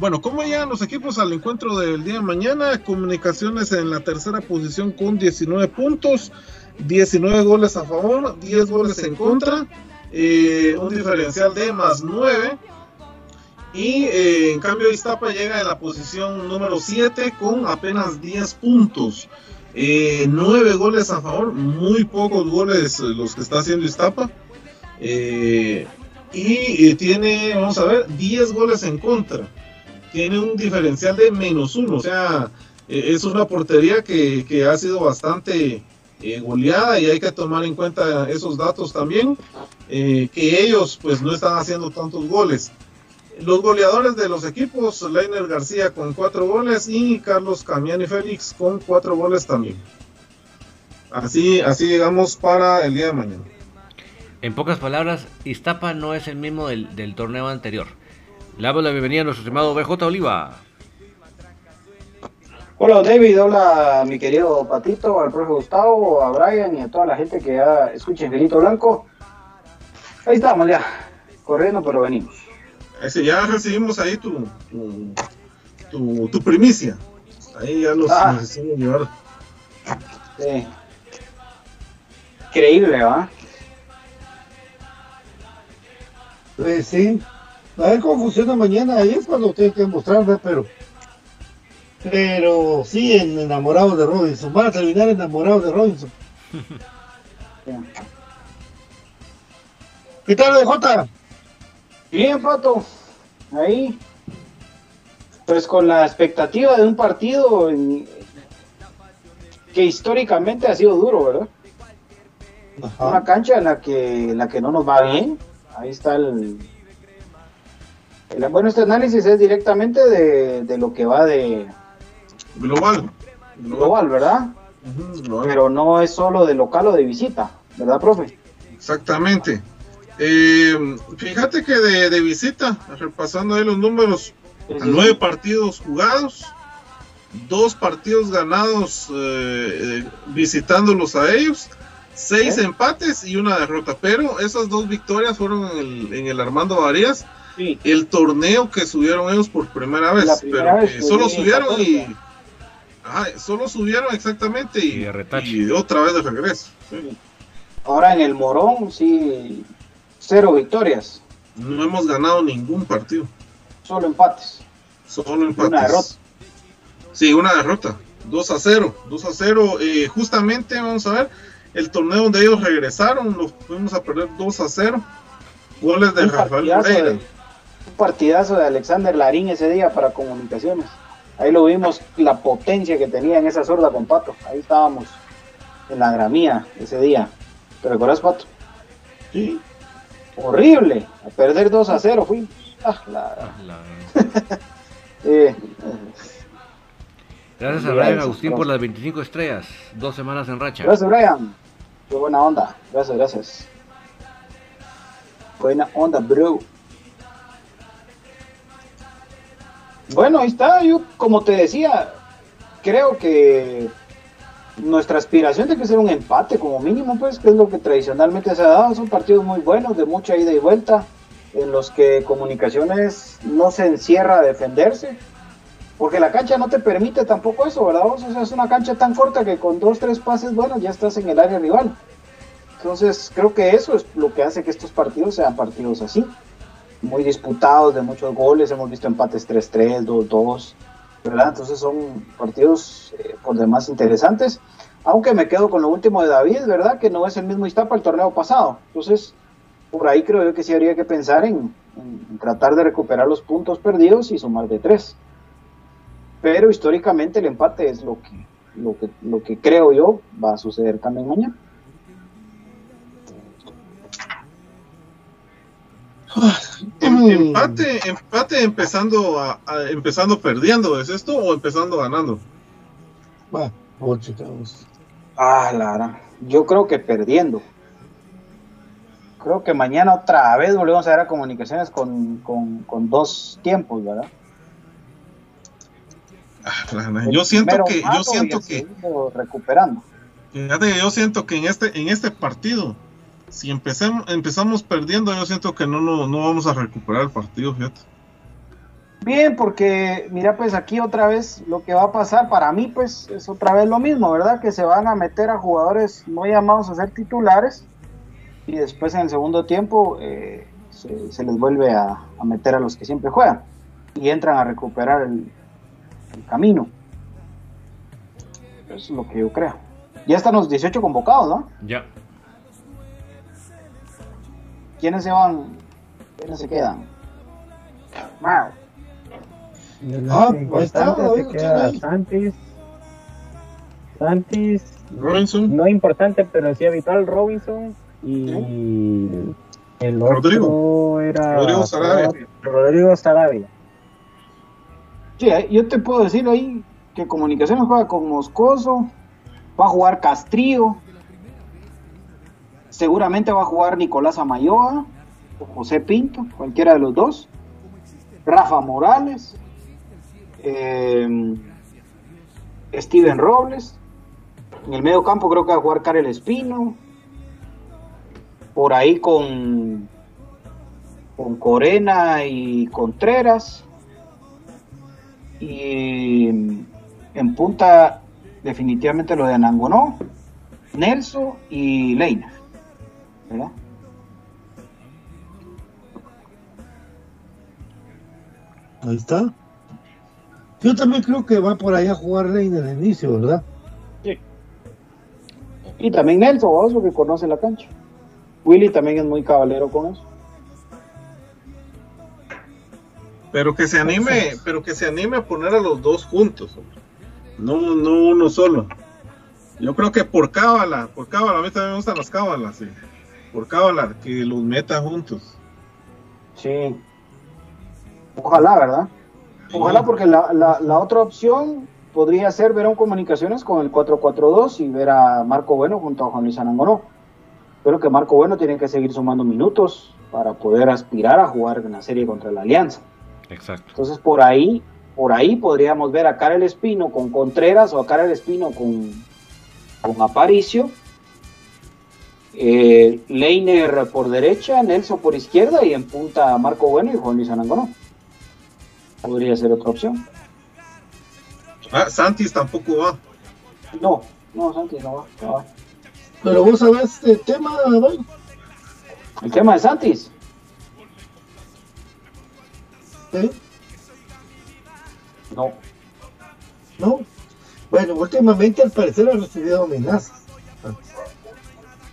Bueno, ¿cómo llegan los equipos al encuentro del día de mañana? Comunicaciones en la tercera posición con 19 puntos, 19 goles a favor, 10 goles en contra, eh, un diferencial de más 9. Y eh, en cambio Iztapa llega en la posición número 7 con apenas 10 puntos. Eh, 9 goles a favor, muy pocos goles los que está haciendo Iztapa. Eh, y tiene, vamos a ver, 10 goles en contra. Tiene un diferencial de menos 1. O sea, e, es una portería que, que ha sido bastante eh, goleada y hay que tomar en cuenta esos datos también. que ellos pues no están haciendo tantos goles. Los goleadores de los equipos, Leiner García con cuatro goles y Carlos Camiani Félix con cuatro goles también. Así, así llegamos para el día de mañana.
En pocas palabras, Iztapa no es el mismo del, torneo anterior. Le damos la bienvenida a nuestro estimado BJ Oliva.
Hola David, hola mi querido Patito, al profe Gustavo, a Brian y a toda la gente que ya escucha Infinito Blanco. Ahí estamos ya, corriendo pero venimos.
Ese, ya recibimos ahí tu, tu, primicia. Ahí ya nos, ah. llevar.
Sí. Increíble, ¿va?
Pues sí. A ver cómo funciona mañana. Ahí es cuando tiene que mostrar, Pero. Pero sí, enamorado de Robinson. Van a terminar enamorados de Robinson. ¿Qué tal, Jota?
Bien, Pato. Ahí. Pues con la expectativa de un partido que históricamente ha sido duro, ¿verdad? Una cancha en la que la que no nos va bien. Ahí está el, bueno, este análisis es directamente de, lo que va de
global,
global, ¿verdad? Pero no es solo de local o de visita, ¿verdad, profe?
Exactamente. Eh, fíjate que de, visita, repasando ahí los números, nueve partidos jugados, dos partidos ganados eh, visitándolos a ellos, seis empates y una derrota. Pero esas dos victorias fueron en el, Armando Varías, el torneo que subieron ellos por primera vez, pero solo subieron y solo subieron exactamente y, y, otra vez de regreso.
Ahora en el Morón sí Cero victorias.
No hemos ganado ningún partido.
Solo empates.
Solo empates. Una derrota. Sí, una derrota. 2 a 0. 2 a 0. Eh, justamente, vamos a ver, el torneo donde ellos regresaron, los fuimos a perder 2 a 0. Goles de Rafael Moreira.
un partidazo de Alexander Larín ese día para comunicaciones. Ahí lo vimos, la potencia que tenía en esa sorda con Pato. Ahí estábamos en la gramía ese día. ¿Te recuerdas, Pato?
Sí
horrible. A perder 2 a 0 fuimos. Ah, la-
Ah, la-
eh,
Gracias a Brian Agustín por las 25 estrellas. Dos semanas en racha.
Gracias, Brian. Qué buena onda. Gracias, gracias. Buena onda, bro. Bueno, ahí está. Yo, como te decía, creo que nuestra aspiración tiene que ser un empate, como mínimo, pues, que es lo que tradicionalmente se ha dado. Son partidos muy buenos, de mucha ida y vuelta, en los que Comunicaciones no se encierra a defenderse. Porque la cancha no te permite tampoco eso, ¿verdad? O sea, es una cancha tan corta que con dos, tres pases, bueno, ya estás en el área rival. Entonces, creo que eso es lo que hace que estos partidos sean partidos así. Muy disputados, de muchos goles. Hemos visto empates 3-3, 2-2, ¿verdad? Entonces, son partidos eh, por demás interesantes. Aunque me quedo con lo último de David, ¿verdad? Que no es el mismo Iztapa el torneo pasado. Entonces, por ahí creo yo que sí habría que pensar en, en tratar de recuperar los puntos perdidos y sumar de tres pero históricamente el empate es lo que, lo que, lo que creo yo va a suceder también mañana.
Empate, empate empezando a, a- empezando perdiendo, ¿es esto? ¿O empezando ganando?
Va, por chicos.
Ah, Lara, yo creo que perdiendo. Creo que mañana otra vez volvemos a ver a comunicaciones con, con, con dos tiempos, ¿verdad?
Ah, Yo siento que, yo siento que,
recuperando.
fíjate que yo siento que en este, en este partido, si empecemos, empezamos perdiendo, yo siento que no, no, no vamos a recuperar el partido, fíjate.
Bien, porque mira, pues aquí otra vez lo que va a pasar para mí, pues es otra vez lo mismo, ¿verdad? Que se van a meter a jugadores no llamados a ser titulares y después en el segundo tiempo eh, se, se les vuelve a, a meter a los que siempre juegan y entran a recuperar el, el camino. Eso es lo que yo creo. Ya están los 18 convocados, ¿no?
Ya.
¿Quiénes se van? ¿Quiénes se quedan? Wow.
Los
Ah, está, ahí
se queda. Santis. Santis,
Robinson,
no importante, pero sí habitual, Robinson. Y el otro
Rodrigo.
era.
Rodrigo Sarabia.
Rodrigo Sarabia.
Sí, eh, yo te puedo decir ahí que Comunicaciones juega con Moscoso, va a jugar Castrillo, seguramente va a jugar Nicolás Amayoa o José Pinto, cualquiera de los dos, Rafa Morales, eh, Steven Robles, en el medio campo creo que va a jugar Karel Espino, por ahí con, con Corena y Contreras. Y en punta, definitivamente lo de Anangonó, Nelson y Leina. ¿Verdad?
Ahí está. Yo también creo que va por ahí a jugar Reina en el inicio, ¿verdad?
Y también Nelson, otro que conoce la cancha. Willy también es muy caballero con eso.
pero que se anime, pero que se anime a poner a los dos juntos, no, no uno solo. Yo creo que por cábala, por cábala, a mí también me gustan las cábalas, sí. Por cábala, que los meta juntos.
Sí. Ojalá, ¿verdad? Ojalá porque la, la, la otra opción podría ser ver a un Comunicaciones con el 4-4-2 y ver a Marco Bueno junto a Juan Luis Anangonó. Creo que Marco Bueno tiene que seguir sumando minutos para poder aspirar a jugar en la serie contra la Alianza.
Exacto.
Entonces por ahí, por ahí podríamos ver a Karel Espino con Contreras o a Karel Espino con, con Aparicio. Eh, Leiner por derecha, Nelson por izquierda y en punta Marco Bueno y Juan Luis Anangonó. Podría ser otra opción.
Ah, Santis tampoco va.
No, no, Santi, no va. no va.
Pero vos sabés el tema, David.
El tema de Santis,
¿Eh?
no.
¿No? Bueno, últimamente al parecer ha recibido amenazas.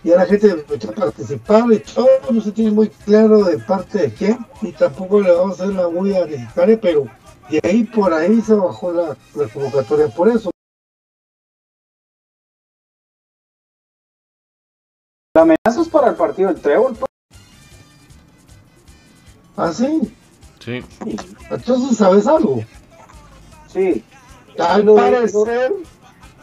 Y a la gente empezó a participar y todo no se tiene muy claro de parte de quién y tampoco le vamos a hacer la muy necesaria, pero de ahí por ahí se bajó la, la convocatoria por eso.
La amenaza es para el partido del Trébol. pues.
¿Ah, sí?
Sí.
Entonces, ¿sabes algo?
Sí.
Al parecer,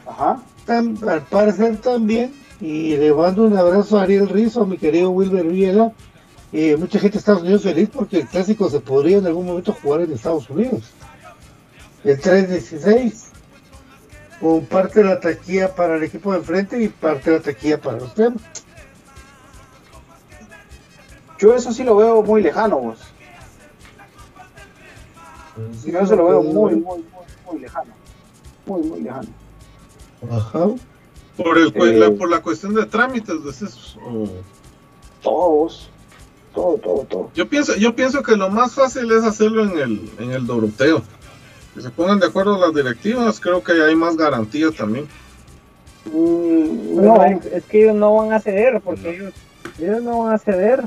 Ajá.
tam- al parecer también, y le mando un abrazo a Ariel Rizzo, a mi querido Wilber Viela, y mucha gente de Estados Unidos feliz porque el clásico se podría en algún momento jugar en Estados Unidos. El 3-16, con parte de la taquilla para el equipo de enfrente y parte de la taquilla para los temas.
Yo eso sí lo veo muy lejano, vos. Yo eso lo veo muy, muy, muy, muy lejano. Muy, muy lejano.
Ajá.
Por, el, cu-
Eh.
la, por la cuestión de trámites, decís, o-
Todos. Todo, todo, todo.
Yo pienso, yo pienso que lo más fácil es hacerlo en el, en el Doroteo. Que se pongan de acuerdo las directivas, creo que hay más garantía también.
Mm,
No, es que ellos no van a ceder, porque ellos, ellos no van a ceder.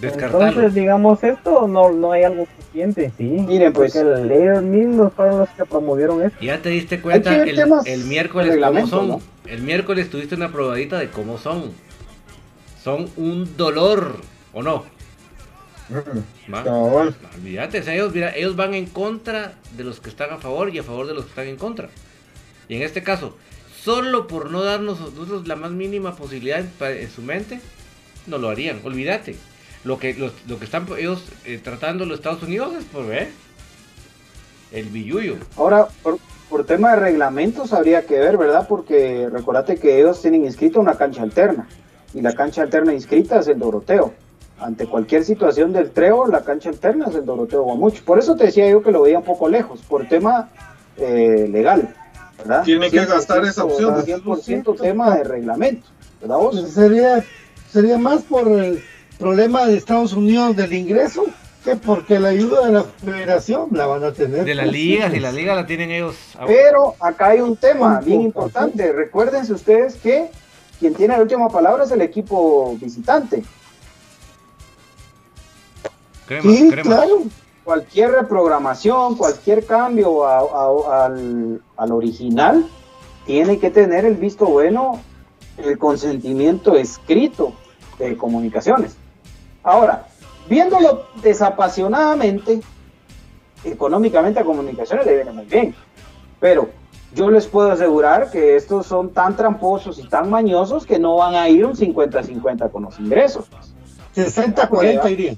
Descartarlo.
Entonces, digamos, esto no, no hay algo suficiente, sí.
Miren, pues.
El- ellos mismos fueron los que promovieron esto.
Ya te diste cuenta el, miércoles cómo son.
¿no?
El miércoles tuviste una probadita de cómo son. Son un dolor, ¿o no?
Cabal.
Olvídate, o sea, ellos, mira, ellos van en contra de los que están a favor y a favor de los que están en contra. Y en este caso, solo por no darnos nosotros la más mínima posibilidad en, en su mente, no lo harían. Olvídate. Lo que, los- lo que están ellos eh, tratando los Estados Unidos es por ver el billuyo.
Ahora, por, por tema de reglamentos habría que ver, ¿verdad? Porque recordate que ellos tienen inscrita una cancha alterna. Y la cancha alterna inscrita es el Doroteo. Ante cualquier situación del treo, la cancha alterna es el Doroteo Guamuch. Por eso te decía yo que lo veía un poco lejos, por tema eh, legal, ¿verdad?
Tiene que gastar esa opción.
100% tema de reglamento, ¿verdad vos?
Sería, sería más por el problema de Estados Unidos del ingreso que porque la ayuda de la federación la van a tener.
De las ligas,
sí.
y la liga la tienen ellos. a-
Pero acá hay un tema bien importante. Recuérdense ustedes que quien tiene la última palabra es el equipo visitante.
Crema,
Sí,
crema.
claro.
Cualquier reprogramación, cualquier cambio a- a- al, al original, tiene que tener el visto bueno, el consentimiento escrito de comunicaciones. Ahora, viéndolo desapasionadamente, económicamente a comunicaciones le viene muy bien. Pero yo les puedo asegurar que estos son tan tramposos y tan mañosos que no van a ir un 50-50 con los ingresos.
60-40 iría.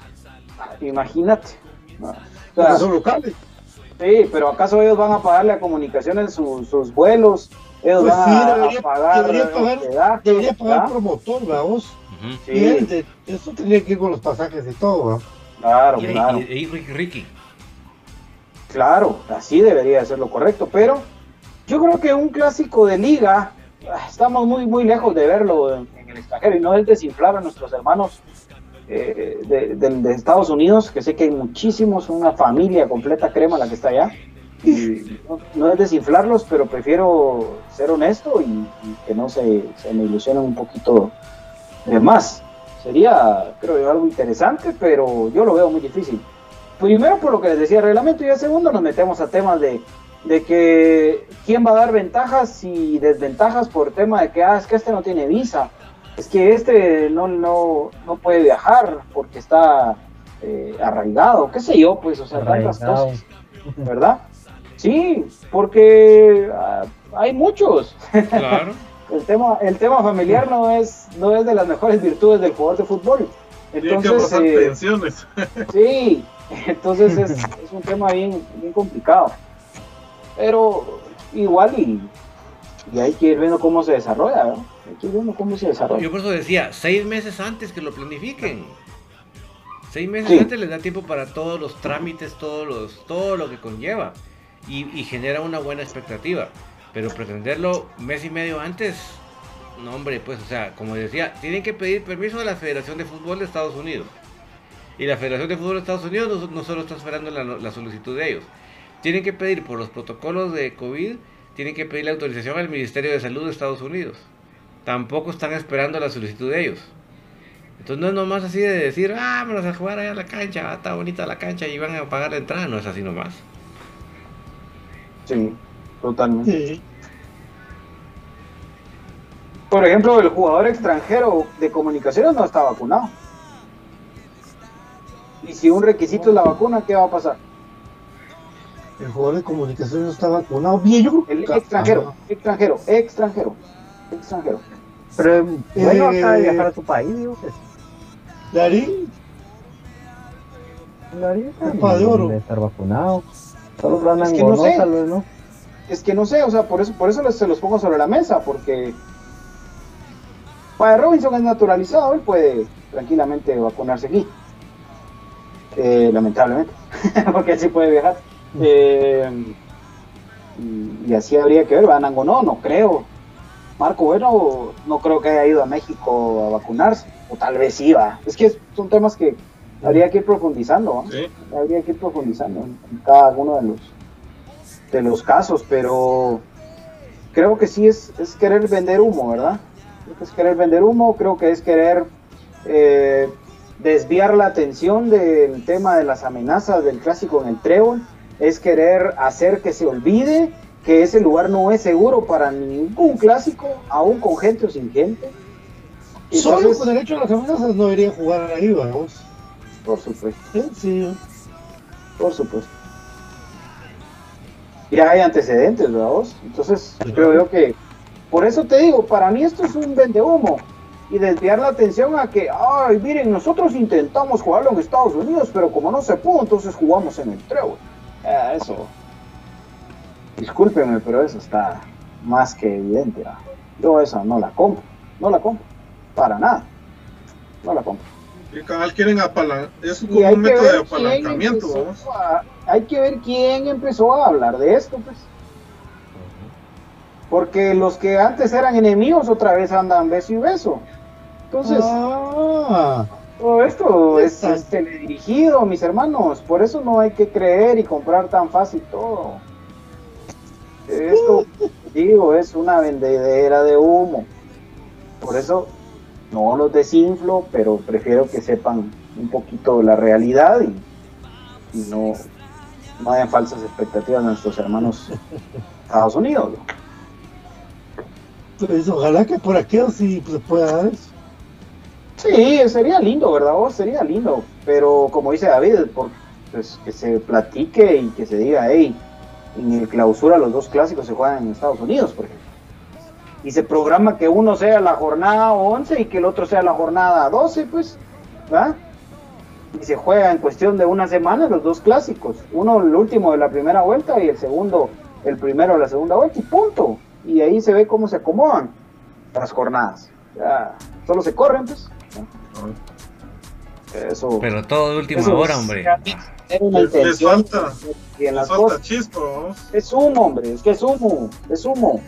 Imagínate. ¿no? O sea,
Porque son locales.
sí, pero ¿acaso ellos van a pagarle a comunicaciones sus, sus vuelos? Ellos
Pues
van
sí,
a,
debería,
a pagar
debería pagar,
hospedaje,
debería pagar
¿verdad?
promotor, vamos.
Ujú.
Sí,
Y él de- eso tendría que ir con los pasajes y todo,
claro,
Y,
claro.
y- y Ricky, Ricky.
Claro, así debería ser lo correcto, pero yo creo que un clásico de liga, ah, estamos muy, muy lejos de verlo en, en el extranjero y no es desinflar a nuestros hermanos eh, de, de- de Estados Unidos, que sé que hay muchísimos, una familia completa crema la que está allá. Y no, no es desinflarlos, pero prefiero ser honesto y, y que no se, se me ilusionen un poquito de más. Sería, creo yo, algo interesante, pero yo lo veo muy difícil. Primero por lo que les decía el reglamento y el segundo nos metemos a temas de, de que quién va a dar ventajas y desventajas por tema de que ah, es que este no tiene visa, es que este no, no, no puede viajar porque está eh, arraigado, qué sé yo, pues, o sea, tantas cosas, ¿verdad? Sí, porque ah, hay muchos.
Claro.
El tema, el tema familiar no es, no es de las mejores virtudes del jugador de fútbol. Entonces, eh,
pensiones.
Sí, entonces es, es un tema bien, bien complicado. Pero igual y, y hay que ir viendo cómo se desarrolla, ¿verdad? Hay que ir viendo cómo se desarrolla.
Yo por eso decía, seis meses antes que lo planifiquen. Seis meses
Sí.
antes les da tiempo para todos los trámites, todos los, todo lo que conlleva. Y, y genera una buena expectativa. Pero pretenderlo mes y medio antes, no hombre, pues, o sea, como decía, tienen que pedir permiso a la Federación de Fútbol de Estados Unidos. Y la Federación de Fútbol de Estados Unidos no, solo está esperando la, solicitud de ellos. Tienen que pedir por los protocolos de COVID, tienen que pedir la autorización al Ministerio de Salud de Estados Unidos. Tampoco están esperando la solicitud de ellos. Entonces no es nomás así de decir, ah, vamos a jugar allá a la cancha, ah, está bonita la cancha y van a pagar la entrada. No es así nomás.
Sí, totalmente.
Sí.
Por ejemplo, el jugador extranjero de comunicaciones no está vacunado. Y si un requisito es la vacuna, ¿qué va a pasar?
El jugador de comunicación no está vacunado. Bien, yo creo
El
que-
extranjero, extranjero, extranjero, extranjero.
Pero bueno, acá
Eh,
viajar a tu país, digo, pues.
Darín, Copa de oro.
debe estar vacunado. Solo
Es que no sé.
tal vez, ¿no?
Es que no sé, o sea, por eso, por eso les- se los pongo sobre la mesa, porque para Robinson es naturalizado, él puede tranquilamente vacunarse aquí. Eh, lamentablemente, porque él sí puede viajar. Eh, y, y así habría que ver, van o no, no creo. Marco Bueno no creo que haya ido a México a vacunarse, o tal vez iba. Es que son temas que habría que ir profundizando, ¿no?
Sí.
habría que ir profundizando en cada uno de los de los casos, pero creo que sí es, es querer vender humo, ¿verdad? Creo que es querer vender humo, creo que es querer eh, desviar la atención del tema de las amenazas del clásico en el trébol, es querer hacer que se olvide que ese lugar no es seguro para ningún clásico, aún con gente o sin gente.
Solo con derecho a las amenazas no debería jugar ahí, vamos.
por supuesto.
Sí.
Por supuesto. Ya hay antecedentes, ¿verdad vos? Entonces, creo yo que, por eso te digo, para mí esto es un vendehumo y desviar la atención a que, ay, miren, nosotros intentamos jugarlo en Estados Unidos, pero como no se pudo, entonces jugamos en el Trevor. Ah, eso, discúlpenme, pero eso está más que evidente. ¿verdad? Yo esa no la compro, no la compro, para nada, no la compro.
Y quieren apalancar. Es como un método de apalancamiento. vamos.
a- hay que ver quién empezó a hablar de esto, pues. Porque los que antes eran enemigos otra vez andan beso y beso. Entonces,
Ah,
todo esto es, es teledirigido, mis hermanos. Por eso no hay que creer y comprar tan fácil todo. Esto, digo, es una vendedera de humo. Por eso no los desinflo, pero prefiero que sepan un poquito la realidad y, y no, no hayan falsas expectativas de nuestros hermanos Estados Unidos. ¿no?
pues ojalá que por aquí sí se pueda dar eso.
Sí, sería lindo, ¿verdad? vos? sería lindo, pero como dice David, por, pues, que se platique y que se diga, hey, en el clausura los dos clásicos se juegan en Estados Unidos, por ejemplo. Y se programa que uno sea la jornada 11 y que el otro sea la jornada 12, pues, ¿verdad? Y se juega en cuestión de una semana los dos clásicos, uno el último de la primera vuelta y el segundo el primero de la segunda vuelta y punto. Y ahí se ve cómo se acomodan las jornadas. Ya, solo se corren, pues.
Pero todo de última
eso
hora,
es-
hombre.
Era una
Les, les
intención
falta,
y en
les
las
falta
cosas. Es humo, hombre, es que es humo, es humo.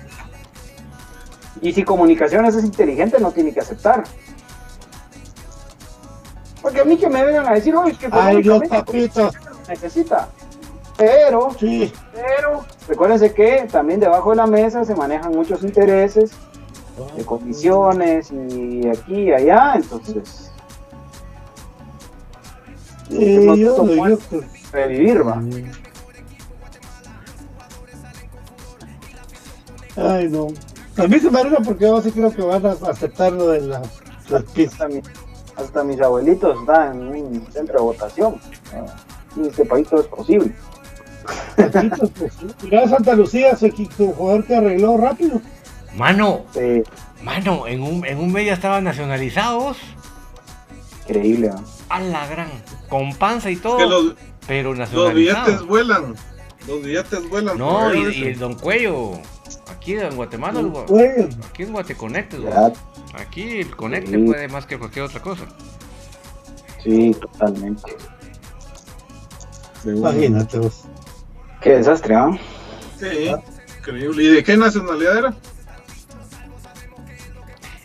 Y si comunicaciones es inteligente, no tiene que aceptar. Porque a mí que me vengan a decir, oye, es que
Ay, Dios, papito.
necesita. Pero,
Sí.
pero, recuérdense que también debajo de la mesa se manejan muchos intereses de comisiones y aquí y allá, entonces no
yo, yo,
revivir va.
Ay, no. A mí se me porque yo sí creo que van a aceptar lo de la- las pistas.
Hasta, mi- hasta mis abuelitos están en un centro de votación. Ah, En este país todo es posible.
Mira, Santa Lucía, su, equi- su jugador que arregló rápido.
Mano, mano, en un, en un medio estaban nacionalizados.
increíble. ¿no?
A la gran. Con panza y todo.
Que los,
pero
los
nacionalizados.
billetes vuelan. Los billetes vuelan.
No, y, el Don Cuello. Aquí en Guatemala,
Güey,
aquí en Guateconectes, gua- Aquí el conecte
Sí.
puede más que cualquier otra cosa.
Sí, totalmente.
imagínate vos.
Qué desastre, ¿ah?
Sí, increíble. ¿Y de qué nacionalidad era?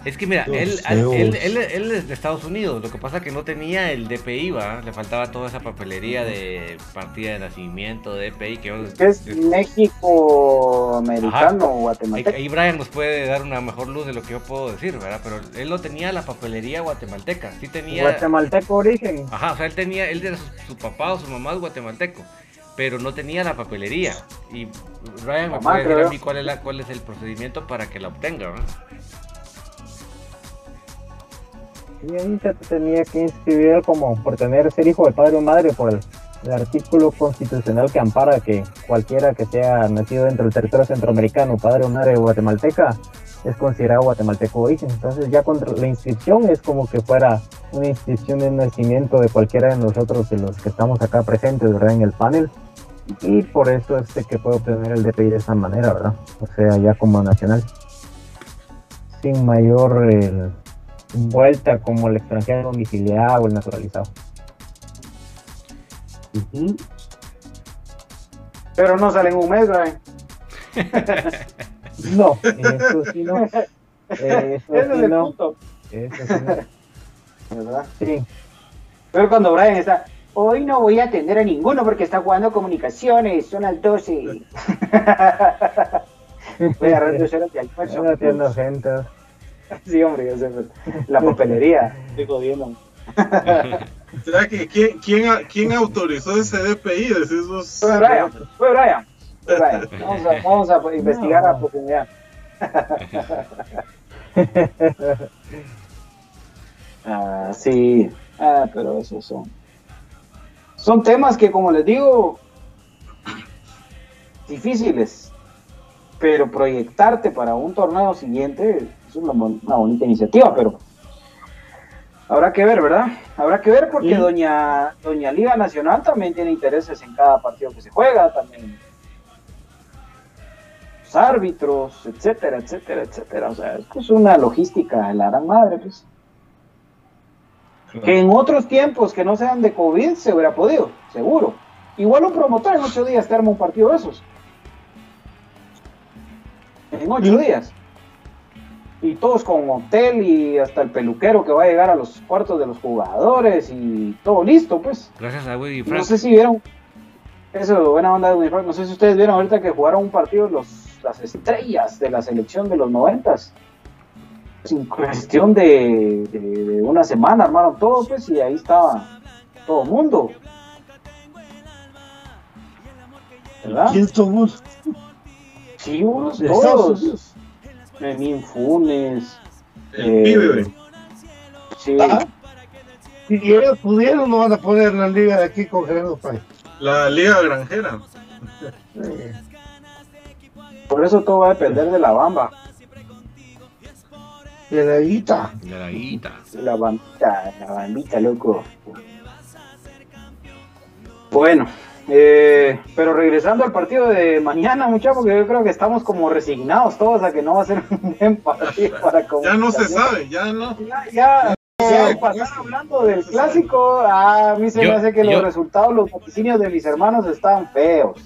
Es que mira, él, él, él, él es de Estados Unidos, lo que pasa que no tenía el DPI, ¿va? Le faltaba toda esa papelería de partida de nacimiento, DPI, que ahora-
Es México americano o
Ahí,
guatemalteco.
ahí Brian nos puede dar una mejor luz de lo que yo puedo decir, ¿verdad? Pero él no tenía la papelería guatemalteca, sí tenía...
Guatemalteco origen.
Ajá, o sea, él tenía, él era su, su papá o su mamá es guatemalteco, pero no tenía la papelería. Y Brian me puede decir
creo.
a mí cuál es, la, cuál es el procedimiento para que la obtenga, ¿verdad?
Ahí se tenía que inscribir como por tener ser hijo de padre o madre por el, artículo constitucional que ampara que cualquiera que sea nacido dentro del territorio centroamericano, padre o madre guatemalteca, es considerado guatemalteco origen. Entonces ya contra la inscripción es como que fuera una inscripción de nacimiento de cualquiera de nosotros de los que estamos acá presentes ¿verdad? en el panel. Y por eso es que puede obtener el DPI de esa manera, ¿verdad? O sea, ya como nacional. Sin mayor eh, vuelta como el extranjero domiciliado o el naturalizado.
Pero no sale en un mes, Brian.
No, eso sí no. Eso
Ese es
sí
el
no.
punto,
Eso sí no.
¿verdad?
Sí.
Pero cuando Brian está, hoy no voy a atender a ninguno porque está jugando comunicaciones, son las 12. voy a agarrar dos horas de almuerzo.
No atiendo gente.
Sí, hombre, yo sé, pero la papelería. Estoy jodiendo.
¿Será que quién, quién, quién autorizó ese DPI? Decís vos.
Fue Brian, fue Brian. Fue Brian. Vamos a, vamos a investigar a profundidad. ah, sí. Ah, pero esos son. Son temas que, como les digo, difíciles. Pero proyectarte para un torneo siguiente es una, bonita iniciativa, pero habrá que ver, ¿verdad? Habrá que ver porque
Sí.
doña, doña Liga Nacional también tiene intereses en cada partido que se juega, también los árbitros, etcétera, etcétera, etcétera. O sea, esto es una logística de la gran madre, pues. Que en otros tiempos que no sean de COVID se hubiera podido, seguro. Igual un promotor en ocho días te arma un partido de esos. En ocho días. Y todos con hotel y hasta el peluquero que va a llegar a los cuartos de los jugadores y todo listo, pues.
Gracias a Willy
No
Frank.
sé si vieron eso, buena onda de Winifred. No sé si ustedes vieron ahorita que jugaron un partido los, las estrellas de la selección de los noventas. Sin cuestión de, de- de una semana armaron todo, pues, y ahí estaba todo el mundo. ¿Verdad?
¿Quién somos?
Sí, unos
De Estados
todos. Memín Funes.
El
eh,
pibe.
Sí.
Ah. Si ellos pudieron, no van a poner la liga de aquí con Gerardo Páez.
La Liga Granjera.
Por eso todo va a depender de la bamba.
De la guita.
De la guita.
La bambita, la bambita, loco. Bueno, eh, pero regresando al partido de mañana, muchachos, porque yo creo que estamos como resignados todos a que no va a ser un buen partido para
Ya no se sabe, ya no.
Ya, ya, ya pasar hablando del clásico, a mí se
Yo-
me hace que
yo-
los resultados, los vaticinios de mis hermanos están feos.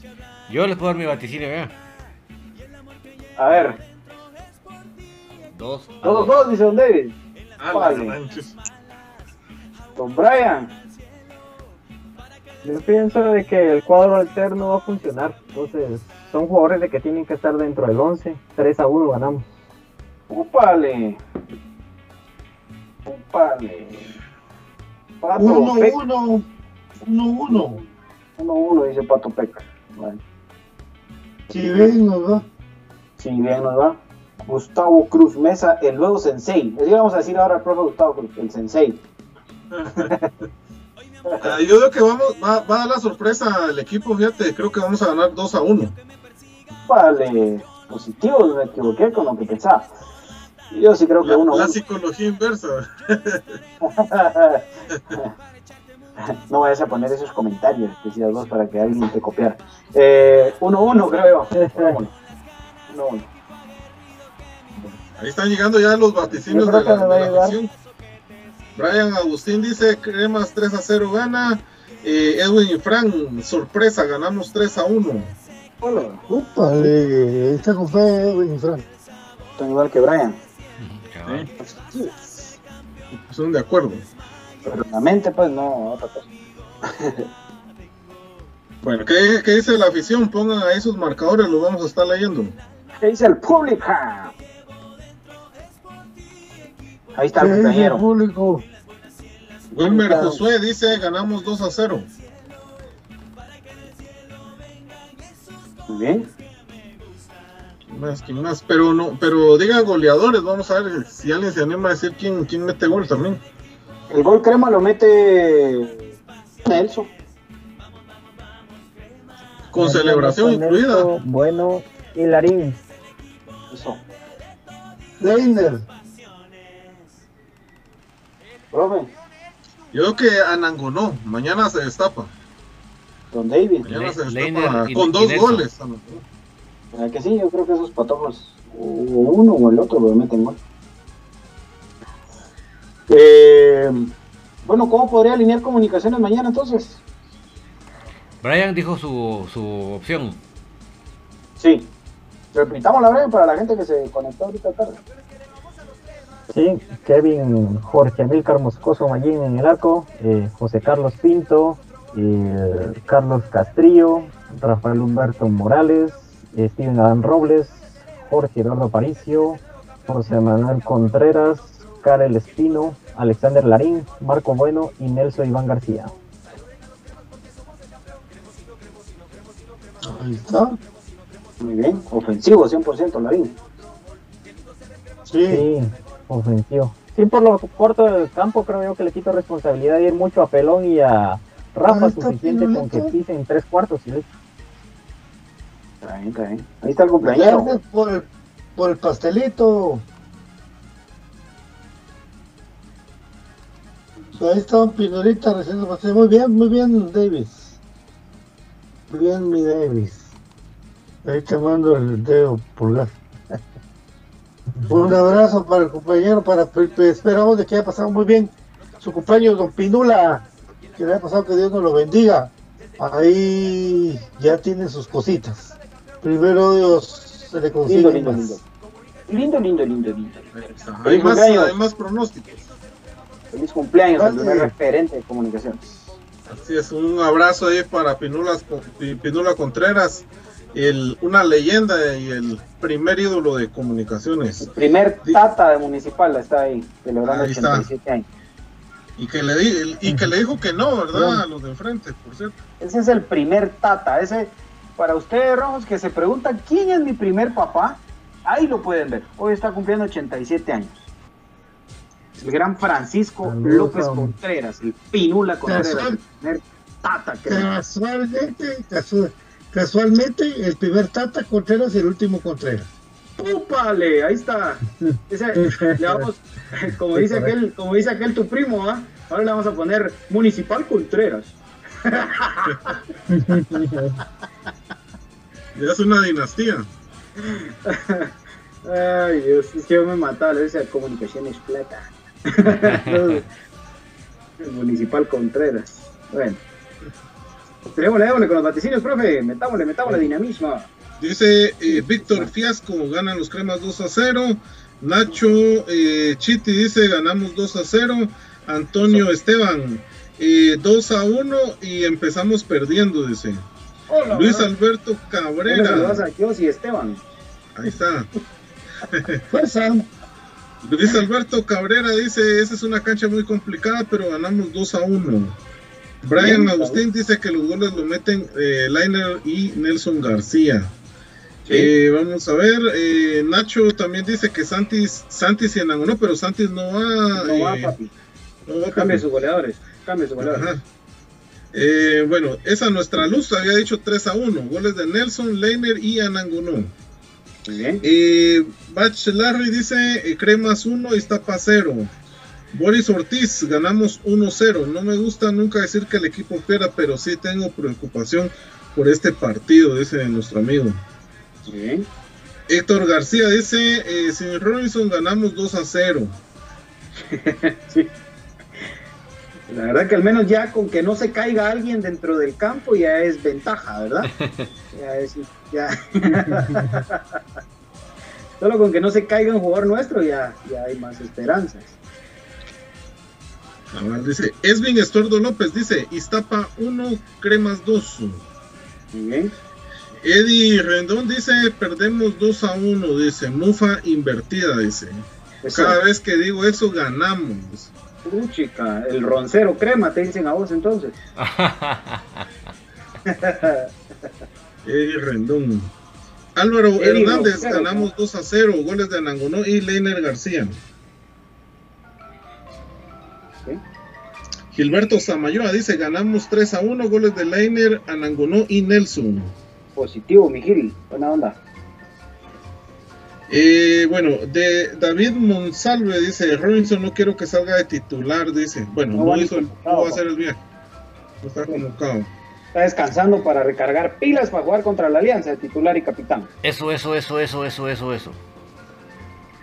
Yo les puedo dar mi vaticinio, vea.
A ver,
Dos. a
todos dos, dice Don David.
Ah,
Vale. Don Brian,
Yo pienso de que el cuadro alterno va a funcionar. Entonces, son jugadores de que tienen que estar dentro del 11. 3 a 1 ganamos.
úpale. Úpale. Pato
Uno,
Peca.
uno. Uno, uno.
Uno, uno, dice Pato Peca. Bueno,
Si ven, nos va.
si bien nos va. Gustavo Cruz Mesa, el nuevo sensei. Le vamos a decir ahora al profe Gustavo Cruz, el sensei.
Ah, yo creo que vamos, va, va a dar la sorpresa al equipo, fíjate, creo que vamos a ganar 2 a 1.
Vale, positivo, me equivoqué con lo que pensaba. Yo sí creo que
La,
uno.
la
uno.
psicología inversa.
no vayas a poner esos comentarios, decías vos, para que alguien te copiara. Eh, uno, uno, creo yo. Uno, uno. Uno, uno.
Ahí están llegando ya los vaticinios de la, de la afición. Brian Agustín dice, Cremas 3 a 0 gana. Eh, Edwin y Frank, sorpresa, ganamos 3 a 1.
Hola.
Úpale, está con fe, Edwin y Fran.
Están igual que Brian.
Son de acuerdo.
Pero en la mente, pues no, otra cosa.
Bueno, ¿qué, qué dice la afición? Pongan ahí sus marcadores, los vamos a estar leyendo.
¿Qué dice el público? Ahí está el
¿Qué dice el
compañero.
público?
Wilmer. Josué dice, ganamos 2 a 0.
Muy bien.
¿Quién más? ¿Quién más? Pero no, pero digan goleadores, vamos a ver si alguien se anima a decir quién, quién mete gol también.
El gol crema lo mete Nelson.
Con celebración incluida.
Bueno, y Larín.
Eso.
Leiner.
Profe,
Yo creo que Anangonó, mañana se destapa.
Don David.
Mañana se destapa con
y
dos
Nelson.
goles.
¿Verdad que sí? Yo creo que esos patojos, o uno o el otro, lo meten gol. Eh, bueno, ¿cómo podría alinear comunicaciones mañana entonces?
Brian dijo su, su opción.
Sí. Repitamos la breve para la gente que se conectó ahorita tarde.
Sí, Kevin Jorge Amílcar Moscoso Mayín en el arco, eh, José Carlos Pinto, eh, Carlos Castrillo, Rafael Humberto Morales, eh, Steven Adán Robles, Jorge Eduardo Paricio, José Manuel Contreras, Karel Espino, Alexander Larín, Marco Bueno y Nelson Iván García.
Ahí está.
Muy bien. Ofensivo, 100% Larín.
Sí.
Sí, ofensivo. Sí, por lo corto del campo creo yo que le quito responsabilidad de ir mucho a Pelón y a Rafa, suficiente con que pisen tres cuartos y listo.
Está bien, está bien. Ahí está el cumpleaños.
Por el, por el pastelito. Ahí está un pinolita recién pastel. Muy bien, muy bien, Davis. Muy bien, mi Davis. Ahí te mando el dedo pulgar. Un abrazo para el compañero, para. Esperamos de que haya pasado muy bien su cumpleaños, don Pinula. Que le haya pasado, que Dios nos lo bendiga. Ahí ya tiene sus cositas. Primero Dios se le consigue
Lindo, lindo,
más.
lindo. Lindo, lindo, lindo, lindo.
Hay más,
cumpleaños.
hay más pronósticos.
Feliz cumpleaños al primer referente de comunicaciones.
Así es, un abrazo ahí para Pinulas, Pi- Pinula Contreras, el, una leyenda y el primer ídolo de comunicaciones.
El primer tata de municipal está ahí, celebrando
Ahí está.
87 años.
Y que le, di- y que le dijo que no, ¿verdad? A los de enfrente, por cierto.
Ese es el primer tata. Ese, para ustedes, rojos, que se preguntan quién es mi primer papá, ahí lo pueden ver. Hoy está cumpliendo 87 años. El gran Francisco
Saludos,
López
hombre.
Contreras, el Pinula Contreras, el primer tata. que-
Casualmente, casu- casualmente, el primer Tata Contreras y el último Contreras.
¡Púpale! Ahí está. Ese, le vamos, como dice aquel, como dice aquel tu primo, ¿ah? Ahora le vamos a poner Municipal Contreras.
Ya es una dinastía.
Ay, Dios, es que yo me mataba, le decía comunicaciones plata. El Municipal Contreras. Bueno. Démosle, démosle con los vaticinios, profe. Metámosle, metámosle dinamismo.
Dice eh, Víctor Fiasco, ganan los cremas 2 a 0. Nacho eh, Chiti dice, ganamos 2 a 0. Antonio Esteban, eh, 2 a 1 y empezamos perdiendo, dice.
Hola,
Luis
hola.
Alberto
¿Cómo le saludas
Cabrera,
a y Esteban?
ahí está.
Fuerza.
Luis Alberto Cabrera dice, esa es una cancha muy complicada, pero ganamos 2 a 1. Brian Agustín dice que los goles lo meten eh, Lainer y Nelson García.
Sí.
Eh, vamos a ver, eh, Nacho también dice que Santis, Santis y Anangonó, pero Santis no va.
No va,
eh,
papi.
no va,
Cambie
papi.
sus goleadores. Cambie sus goleadores.
Bueno, esa nuestra luz había dicho 3 a 1. Goles de Nelson, Leiner y Anangonó.
Muy bien.
Bach Larry dice Cremas 1 y Iztapa 0. Boris Ortiz, ganamos 1-0. No me gusta nunca decir que el equipo pierda, pero sí tengo preocupación por este partido, dice nuestro amigo.
Bien.
Héctor García dice, eh, sin Robinson ganamos 2 a 0.
Sí. La verdad que al menos ya con que no se caiga alguien dentro del campo ya es ventaja, ¿verdad? Ya es, ya. Solo con que no se caiga un jugador nuestro ya, ya hay más esperanzas.
A ver, dice, Esvin Estuardo López dice, Iztapa 1, Cremas 2.
Muy bien.
Eddie Rendón dice, perdemos 2 a 1, dice, Mufa invertida, dice.
Eso.
Cada vez que digo eso, ganamos.
Uh, chica, el roncero crema, te dicen a vos entonces.
Eddie Rendón. Álvaro
Eddie
Hernández,
Roncero,
ganamos 2 a 0, goles de Anangonó y Leiner García. Gilberto Samayoa dice, ganamos 3 a 1, goles de Leiner, Anangonó y Nelson.
Positivo, mi Gil. Buena onda.
Eh, bueno, de David Monsalve dice, Robinson no quiero que salga de titular, dice. Bueno,
No
hizo el- no va a hacer el viaje. No está convocado.
Está descansando para recargar pilas para jugar contra la Alianza, titular y capitán.
Eso, eso, eso, eso, eso, eso, eso.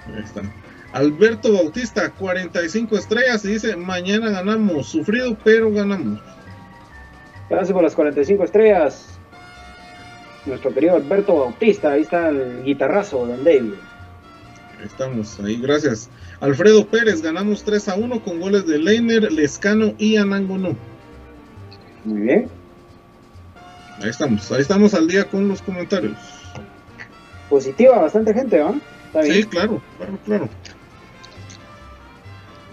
Ahí está. Alberto Bautista, 45 estrellas, y dice, mañana ganamos, sufrido, pero ganamos.
Gracias por las 45 estrellas. Nuestro querido Alberto Bautista, ahí está el guitarrazo, Don David.
Ahí Estamos ahí, gracias. Alfredo Pérez, ganamos 3 a 1 con goles de Leiner, Lescano y Anangonó.
Muy bien.
Ahí estamos, ahí estamos al día con los comentarios.
Positiva, bastante gente, bien.
Sí, claro, claro, claro.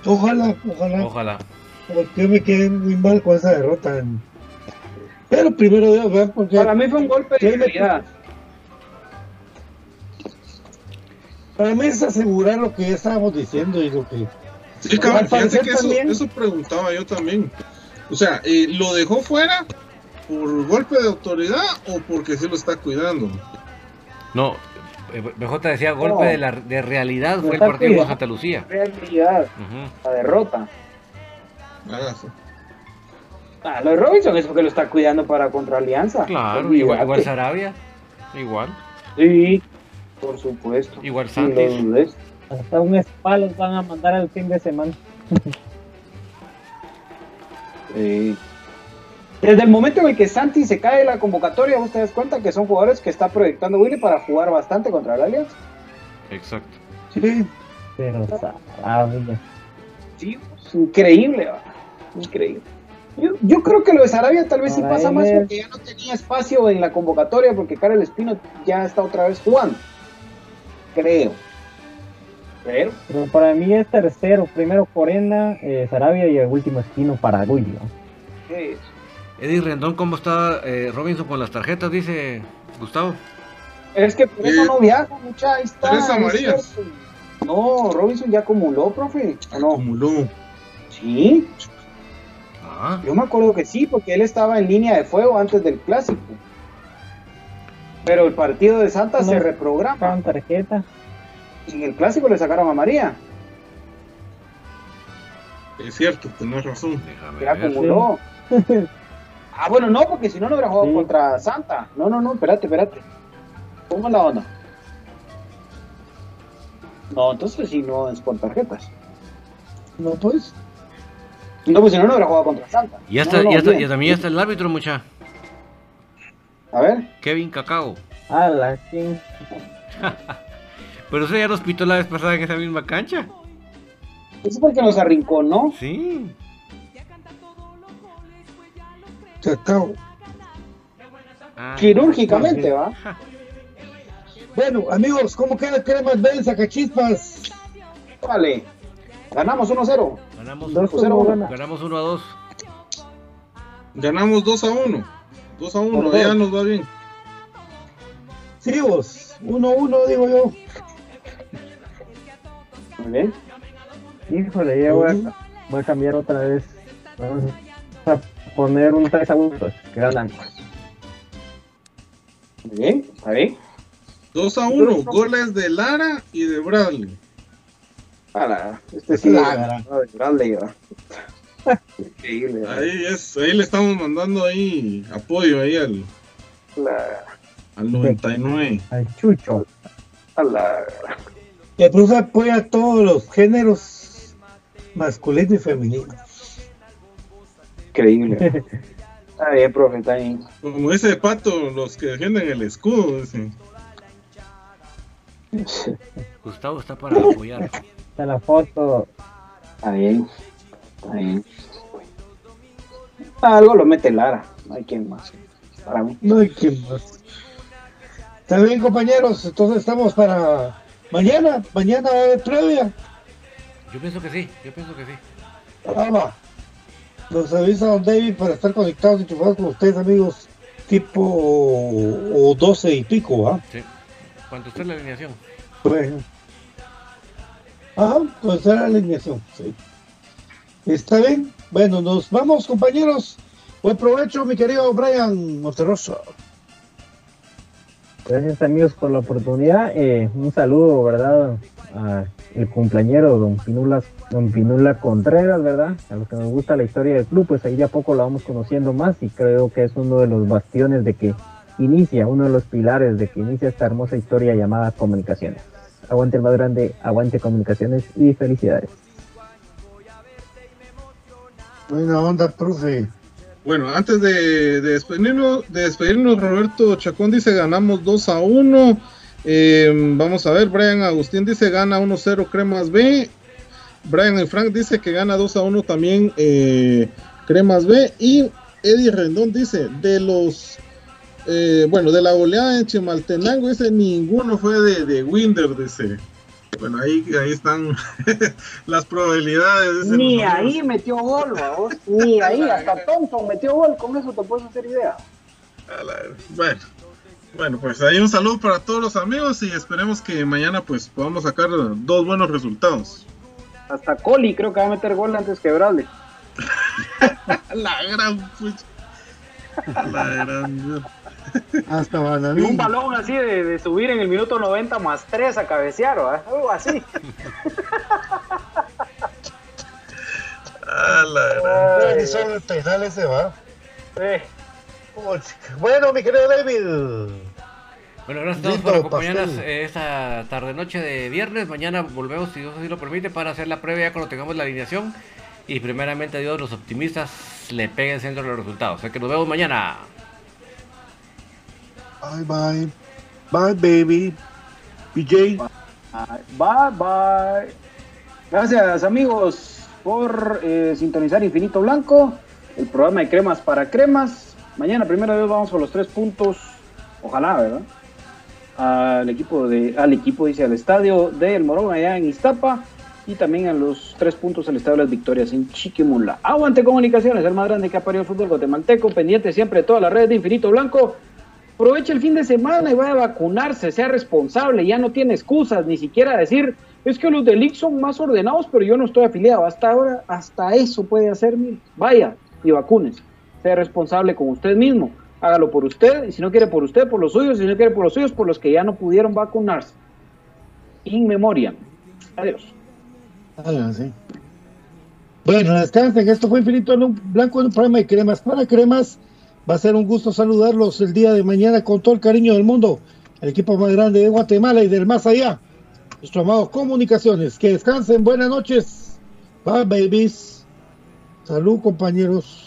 Ojalá, ojalá,
Ojalá.
porque yo me quedé muy mal con esa derrota. en- Pero primero Dios, ¿verdad? Porque
Para mí fue un golpe de realidad.
para mí es asegurar lo que ya estábamos diciendo y lo que
Sí, cabrón,
Al parecer
fíjate que eso,
también-
eso preguntaba yo también. O sea, eh, ¿lo dejó fuera por golpe de autoridad o porque sí lo está cuidando?
No, BJ decía golpe
No.
de, la, de realidad fue el partido con. Santa Lucía.
Realidad, la derrota.
Ah, sí.
Ah, lo de Robinson es porque lo está cuidando para contra Alianza.
Claro, igual, igual Sarabia. Igual.
Sí, por supuesto.
Igual Santis.
dudes.
Hasta un spa los van a mandar al fin de semana.
Sí. Desde el momento en el que Santi se cae de la convocatoria, vos te das cuenta que son jugadores que está proyectando Willy para jugar bastante contra la Alianza.
Exacto.
sí,
Pero Sarabia.
Sí, es increíble, va. increíble. Yo, yo creo que lo de Sarabia tal vez sí pasa más porque ya no tenía espacio en la convocatoria porque Karel Espino ya está otra vez jugando. Creo. Pero,
Pero para mí es tercero. Primero Corena, eh, Sarabia y el último Espino para Willy. ¿no?
¿qué es?
Eddie Rendón, ¿cómo está eh, Robinson con las tarjetas? Dice Gustavo.
Es que por eso
Eh,
no viaja, mucha, ahí está.
tres
es
amarillas.
No, Robinson ya acumuló, profe. ¿o no?
Acumuló.
Sí,
Ah,
yo me acuerdo que sí, porque él estaba en línea de fuego antes del clásico. Pero el partido de Santa
No.
se reprograma.
Sacaron tarjeta.
En el clásico le sacaron a María.
Es cierto, tenés razón.
déjame
Ya
ver.
acumuló. ah, bueno, no, porque si no, no hubiera jugado
Sí.
contra Santa. No, no, no, espérate, espérate. ¿Cómo es la onda? No, entonces sí, no es por tarjetas.
no pues.
No, pues si no, no hubiera jugado contra Santa.
Y, hasta,
no,
y, hasta- y también ya está el árbitro, mucha.
A ver,
Kevin Cacao.
Ah, la que.
Pero eso ya nos pitó la vez pasada en esa misma cancha.
eso porque nos arrinconó.
Sí.
Cacao.
Ah,
Quirúrgicamente, ¿va?
Bueno, amigos, ¿cómo queda Cremas Bell, Sacachispas?
Vale. Ganamos 1-0.
Ganamos,
Dos
Pues era
uno
uno.
gana.
ganamos 1 a 2.
Ganamos 2 a 1. 2 a 1,
Por
ya
dos.
nos va bien.
Sí, vos. 1-1, digo yo.
Muy bien.
Híjole, ya voy a, voy a cambiar otra vez. Vamos a poner un 3 a 1. Que ganan.
Muy bien, está bien.
2 a 1, goles de Lara y de Bradley.
Para, este sí.
Lara.
de Bradley. Increíble. ¿va?
Ahí es, ahí le estamos mandando ahí apoyo ahí al,
La,
al 99.
Al Chucho.
a la,
El profe apoya a todos los géneros masculino y femenino.
Increíble. Está bien, profe, está bien.
Como ese pato, los que defienden el escudo. dice.
Gustavo está para apoyar.
Está la foto.
Está bien. Está bien. Algo lo mete Lara. No hay quien más. Para mí.
No hay quien más. Está bien, compañeros. Entonces estamos para mañana. Mañana va a haber previa.
Yo pienso que sí, yo pienso que sí.
Ah, va. Nos avisa Don David para estar conectados y enchufados con ustedes, amigos. Tipo o 12 y pico, ¿ah?
Sí. ¿Cuánto está la alineación?
Bueno. Ajá, pues era la alineación, sí. Está bien. Bueno, nos vamos, compañeros. Buen provecho, mi querido Brian Monterroso.
Gracias amigos por la oportunidad. Eh, un saludo, ¿verdad? A el cumpleañero don Pinula, don Pinula Contreras, ¿verdad? A los que nos gusta la historia del club, pues ahí de a poco la vamos conociendo más y creo que es uno de los bastiones de que inicia, uno de los pilares de que inicia esta hermosa historia llamada comunicaciones. Aguante el más grande, aguante comunicaciones y felicidades.
Buena onda, profe.
Bueno, antes de, despedirnos, de despedirnos, Roberto Chacón dice ganamos 2 a 1. Eh, vamos a ver, Brian Agustín dice gana 1-0 Cremas B. Brian y Frank dice que gana 2 a 1 también eh, Cremas B. Y Eddie Rendón dice de los eh, bueno, de la goleada en Chimaltenango, ese ninguno fue de, de Winder, dice. Bueno, ahí, ahí están las probabilidades.
Ni ahí metió gol. Ni ahí, hasta Thompson metió gol. Con eso te puedes hacer idea.
Bueno, bueno, pues ahí un saludo para todos los amigos y esperemos que mañana pues podamos sacar dos buenos resultados.
Hasta Coli creo que va a meter gol antes que Bradley.
la gran La gran
hasta
Un balón así de, subir en el minuto 90 más 3 a cabecear, ¿o? Algo así.
ah, la gran. Son el penal ese, va. Bueno, mi querido David.
Bueno, gracias a todos por acompañarnos esta tarde-noche de viernes. Mañana volvemos, si Dios así lo permite, para hacer la previa cuando tengamos la alineación. Y primeramente, a Dios, los optimistas le peguen centro de los resultados. O sea que nos vemos mañana.
Bye bye. Bye baby. BJ.
Bye bye. Gracias amigos por eh, sintonizar Infinito Blanco, el programa de cremas para cremas. Mañana primero vez vamos por los tres puntos. Ojalá, ¿verdad? Al equipo de, al equipo dice al estadio del Morón allá en Iztapa y también a los tres puntos al estadio de las victorias en Chiquimula. Aguante comunicaciones, el más grande que ha parido el fútbol guatemalteco, pendiente siempre de todas las redes de Infinito Blanco aproveche el fin de semana y vaya a vacunarse, sea responsable, ya no tiene excusas, ni siquiera decir, es que los del son más ordenados, pero yo no estoy afiliado. Hasta ahora, hasta eso puede hacer, vaya y vacúnese, sea responsable con usted mismo, hágalo por usted, y si no quiere por usted, por los suyos, si no quiere por los suyos, por los que ya no pudieron vacunarse. In memoria. Adiós.
Ah. Bueno, descansen, esto fue Infinito en un Blanco en un programa de cremas para cremas. Va a ser un gusto saludarlos el día de mañana con todo el cariño del mundo. El equipo más grande de Guatemala y del más allá. Nuestro amado Comunicaciones. Que descansen. Buenas noches. Bye, babies. Salud, compañeros.